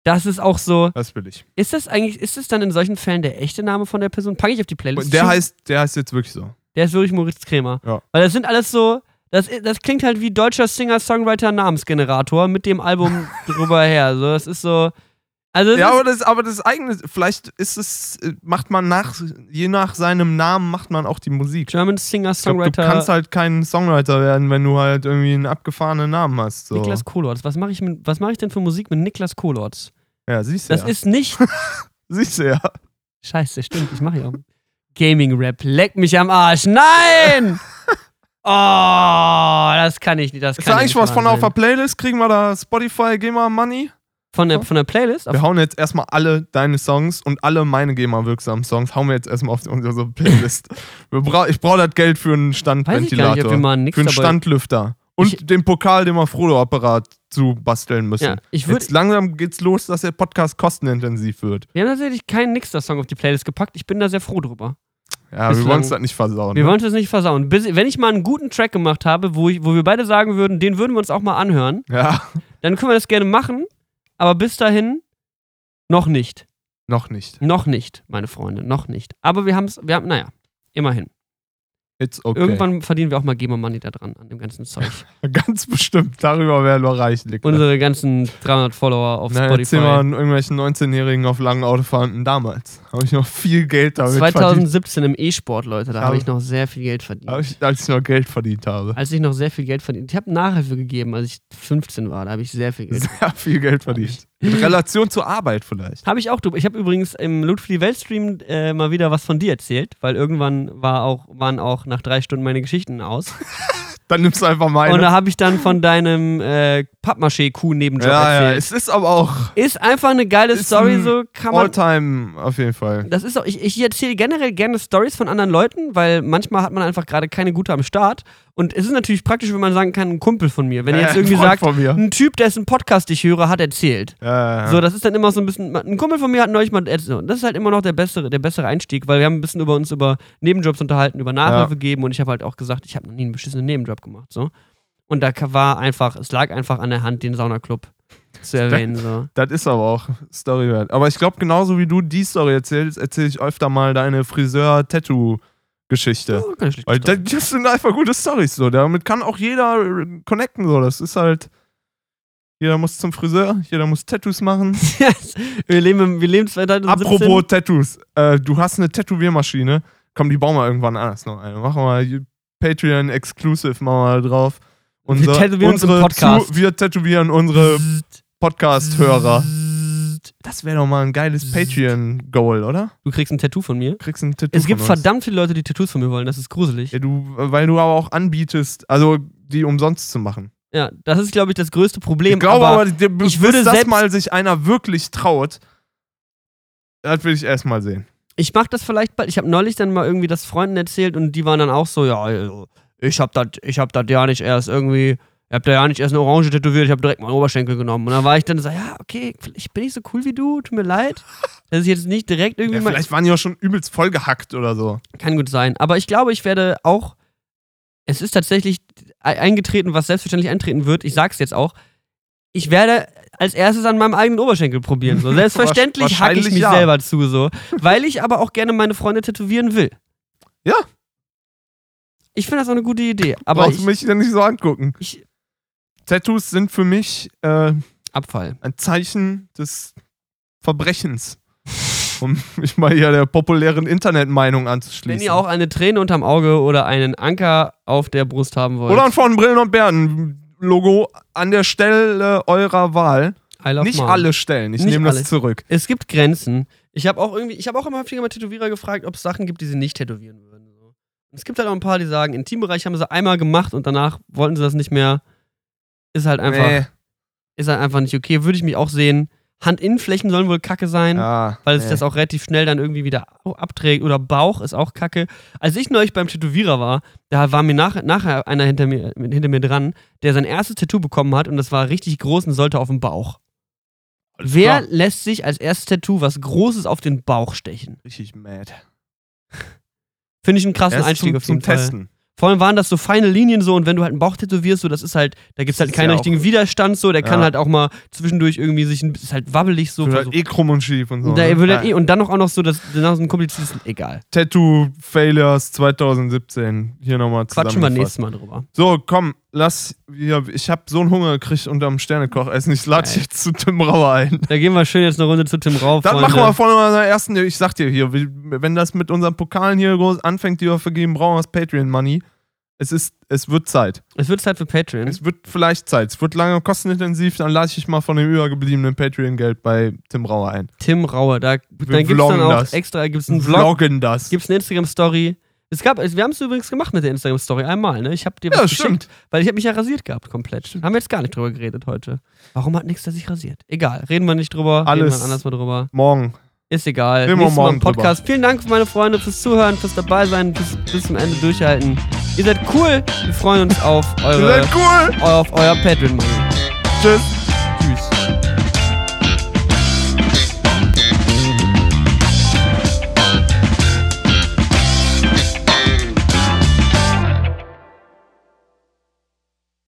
Das ist auch so. Das will ich. Ist das eigentlich, ist das dann in solchen Fällen der echte Name von der Person? Packe ich auf die Playlist. Der heißt, der heißt jetzt wirklich so. Der ist wirklich Moritz Krämer. Ja. Weil das sind alles so, das, das klingt halt wie deutscher Singer-Songwriter-Namensgenerator mit dem Album *laughs* drüber her. So, das ist so. Also Ja, ist, aber das, aber das eigene, vielleicht ist es, äh, macht man nach, je nach seinem Namen macht man auch die Musik. German Ich glaube, du Singer-Songwriter kannst halt kein Songwriter werden, wenn du halt irgendwie einen abgefahrenen Namen hast. So. Niklas Kolorz. Was mache ich, mit- was mach ich denn für Musik mit Niklas Kolorz? Ja, siehst du Das ja. ist nicht. *laughs* siehst du ja. Scheiße, stimmt, ich mache ja auch. Gaming-Rap. Leck mich am Arsch. Nein! *laughs* Oh, das kann ich nicht. Das Ist kann da eigentlich nicht was wahr von auf der. Playlist? Kriegen wir da Spotify GEMA Money? Von der, von der Playlist? Wir hauen jetzt erstmal alle deine Songs und alle meine GEMA-wirksamen Songs hauen wir jetzt erstmal auf unsere Playlist. *laughs* wir bra ich brauche das Geld für einen Standventilator. Für einen. Standlüfter. Und Ich- den Pokal, den wir Frodo-Apparat zu basteln müssen. Ja, ich würd- Jetzt langsam geht's los, dass der Podcast kostenintensiv wird. Wir haben tatsächlich keinen Nixter-Song auf die Playlist gepackt. Ich bin da sehr froh drüber. Ja, Bislang. wir wollen es das nicht versauen. Wir ne? wollen es nicht versauen. Bis, wenn ich mal einen guten Track gemacht habe, wo, ich, wo wir beide sagen würden, den würden wir uns auch mal anhören, Ja, dann können wir das gerne machen. Aber bis dahin noch nicht. noch nicht. Noch nicht, meine Freunde. Noch nicht. Aber wir haben es, wir haben, naja, immerhin. It's okay. Irgendwann verdienen wir auch mal Gamer Money da dran, an dem ganzen Zeug. *laughs* Ganz bestimmt. Darüber werden wir reich. Unsere ganzen 300 Follower auf Na, erzähl Spotify. mal an irgendwelchen 19-Jährigen auf langen Autofahrten damals. Habe ich noch viel Geld damit verdient. 2017 im E-Sport, Leute, da Habe- habe ich noch sehr viel Geld verdient. Ich, als ich noch Geld verdient habe. als ich noch sehr viel Geld verdient. Ich habe Nachhilfe gegeben, als ich 15 war. Da habe ich sehr viel Geld. *laughs* Sehr viel Geld verdient. In *laughs* Relation zur Arbeit vielleicht. Habe ich auch. Ich habe übrigens im Loot für die Welt Stream äh, mal wieder was von dir erzählt, weil irgendwann war auch, waren auch nach drei Stunden meine Geschichten aus. *laughs* Dann nimmst du einfach Und meine. da habe ich dann von deinem äh, Pappmaché-Kuh-Nebenjob ja, ja, erzählt. es ist aber auch Ist einfach eine geile Story, so kann man. All-Time auf jeden Fall. Das ist auch, ich, ich erzähle generell gerne Stories von anderen Leuten, weil manchmal hat man einfach gerade keine gute am Start. Und es ist natürlich praktisch, wenn man sagen kann, ein Kumpel von mir. Wenn ihr jetzt irgendwie sagt, ein Typ, dessen Podcast ich höre, hat erzählt. Ja, ja. So, das ist dann immer so ein bisschen. Ein Kumpel von mir hat neulich mal. erzählt, Das ist halt immer noch der bessere, der bessere Einstieg, weil wir haben ein bisschen über uns über Nebenjobs unterhalten, über Nachhilfe Ja. geben und ich habe halt auch gesagt, ich habe noch nie einen beschissenen Nebenjob gemacht. So. Und da war einfach, es lag einfach an der Hand, den Saunaclub zu erwähnen. So. Das ist aber auch Story wert. Aber ich glaube, genauso wie du die Story erzählst, erzähle ich öfter mal deine Friseur-Tattoo-Geschichte. Oh, Weil das, das sind einfach gute Stories so. Damit kann auch jeder äh, connecten so. Das ist halt. Jeder muss zum Friseur, jeder muss Tattoos machen. *laughs* wir, leben, wir leben 2017. Apropos Tattoos. Äh, du hast eine Tätowiermaschine. Komm, die bauen wir irgendwann anders noch eine. Machen wir mal Patreon Exclusive mal drauf. Unser, tätowieren uns im unsere Podcast. Zu, wir tätowieren unsere Podcast-Hörer. Das wäre doch mal ein geiles Patreon-Goal, oder? Du kriegst ein Tattoo von mir. Kriegst ein Tattoo Es gibt verdammt viele Leute, die Tattoos von mir wollen. Das ist gruselig. Ja, du, weil du aber auch anbietest, also die umsonst zu machen. Ja, das ist, glaube ich, das größte Problem. ich glaube aber, aber bis ich würde das selbst- mal sich einer wirklich traut, das will ich erst mal sehen. Ich mach das vielleicht bald. Ich habe neulich dann mal irgendwie das Freunden erzählt und die waren dann auch so, ja, also, ich hab das ich hab das ja nicht erst irgendwie, ich hab da ja nicht erst eine Orange tätowiert, ich hab direkt meinen Oberschenkel genommen. Und dann war ich dann so, ja, okay, ich bin nicht so cool wie du, tut mir leid. *laughs* Das ist jetzt nicht direkt irgendwie Ja, vielleicht waren die auch schon übelst vollgehackt oder so. Kann gut sein. Aber ich glaube, ich werde auch. Es ist tatsächlich e- eingetreten, was selbstverständlich eintreten wird. Ich sag's jetzt auch. Ich werde als erstes an meinem eigenen Oberschenkel probieren. So. *laughs* Selbstverständlich hacke ich mich ja. selber zu, so. Weil ich aber auch gerne meine Freunde tätowieren will. Ja. Ich finde das auch eine gute Idee. Aber Brauchst du ich, mich ja nicht so angucken. ich. Tattoos sind für mich äh, Abfall. ein Zeichen des Verbrechens. Um *laughs* mich mal hier der populären Internetmeinung anzuschließen. Wenn ihr auch eine Träne unterm Auge oder einen Anker auf der Brust haben wollt. Oder ein von Brillen und Bärten Logo an der Stelle eurer Wahl. Nicht Mom. alle Stellen, ich nehme das alle. zurück. Es gibt Grenzen. Ich habe auch irgendwie, ich habe auch immer häufiger mal Tätowierer gefragt, ob es Sachen gibt, die sie nicht tätowieren würden. Es gibt halt auch ein paar, die sagen, Intimbereich haben sie einmal gemacht und danach wollten sie das nicht mehr. Ist halt einfach, Nee. ist halt einfach nicht okay. Würde ich mich auch sehen. Handinnenflächen sollen wohl kacke sein, Ja, weil sich nee. das auch relativ schnell dann irgendwie wieder abträgt. Oder Bauch ist auch kacke. Als ich neulich beim Tätowierer war, da war mir nach, nachher einer hinter mir, hinter mir dran, der sein erstes Tattoo bekommen hat und das war richtig groß und sollte auf dem Bauch. Alles Wer klar. lässt sich als erstes Tattoo was Großes auf den Bauch stechen? Richtig mad. Finde ich einen krassen Erst Einstieg zum, auf jeden zum Fall. Testen. Vor allem waren das so feine Linien so und wenn du halt einen Bauch tätowierst, so, das ist halt, da gibt es halt keinen ja richtigen Widerstand, so, der kann Ja. halt auch mal zwischendurch irgendwie sich ein ist halt wabbelig so. Versucht- halt eh krumm und schief und so. und, da, ne? wird halt eh, und dann noch auch noch so, das, danach so ein kompliziertes, egal. Tattoo Failures 2017. Hier nochmal Quatschen wir nächstes Mal drüber. So, komm, lass. Wir, ich habe so einen Hunger gekriegt unterm Sternekochessen. Ich lade dich jetzt zu Tim Rauer ein. Da gehen wir schön jetzt eine Runde zu Tim Rauf. Das Freunde. machen wir von unserer ersten. Ich sag dir hier, wenn das mit unseren Pokalen hier groß anfängt, die wir vergeben, brauchen wir das Patreon-Money. Es ist, es wird Zeit. Es wird Zeit für Patreon. Es wird vielleicht Zeit. Es wird lange kostenintensiv, dann lasse ich mal von dem übergebliebenen Patreon-Geld bei Tim Rauer ein. Tim Rauer, da, Wir gibt's dann vloggen auch das. extra, gibt's einen Vlog, Vloggen das. gibt's eine Instagram-Story. Es gab, wir haben es übrigens gemacht mit der Instagram-Story einmal, ne? Ich habe dir was Ja, geschickt, stimmt. weil ich habe mich ja rasiert gehabt, komplett. Haben wir jetzt gar nicht drüber geredet heute. Warum hat nichts der sich rasiert? Egal, reden wir nicht drüber, reden Alles. wir anders mal drüber. Morgen. Ist egal. Reden wir Nächstes Mal morgen im Podcast. Vielen Dank, meine Freunde, fürs Zuhören, fürs dabei sein, bis, bis zum Ende durchhalten. Ihr seid cool. Wir freuen uns auf Ihr eure, seid cool. auf euer Patreon-Money. Tschüss.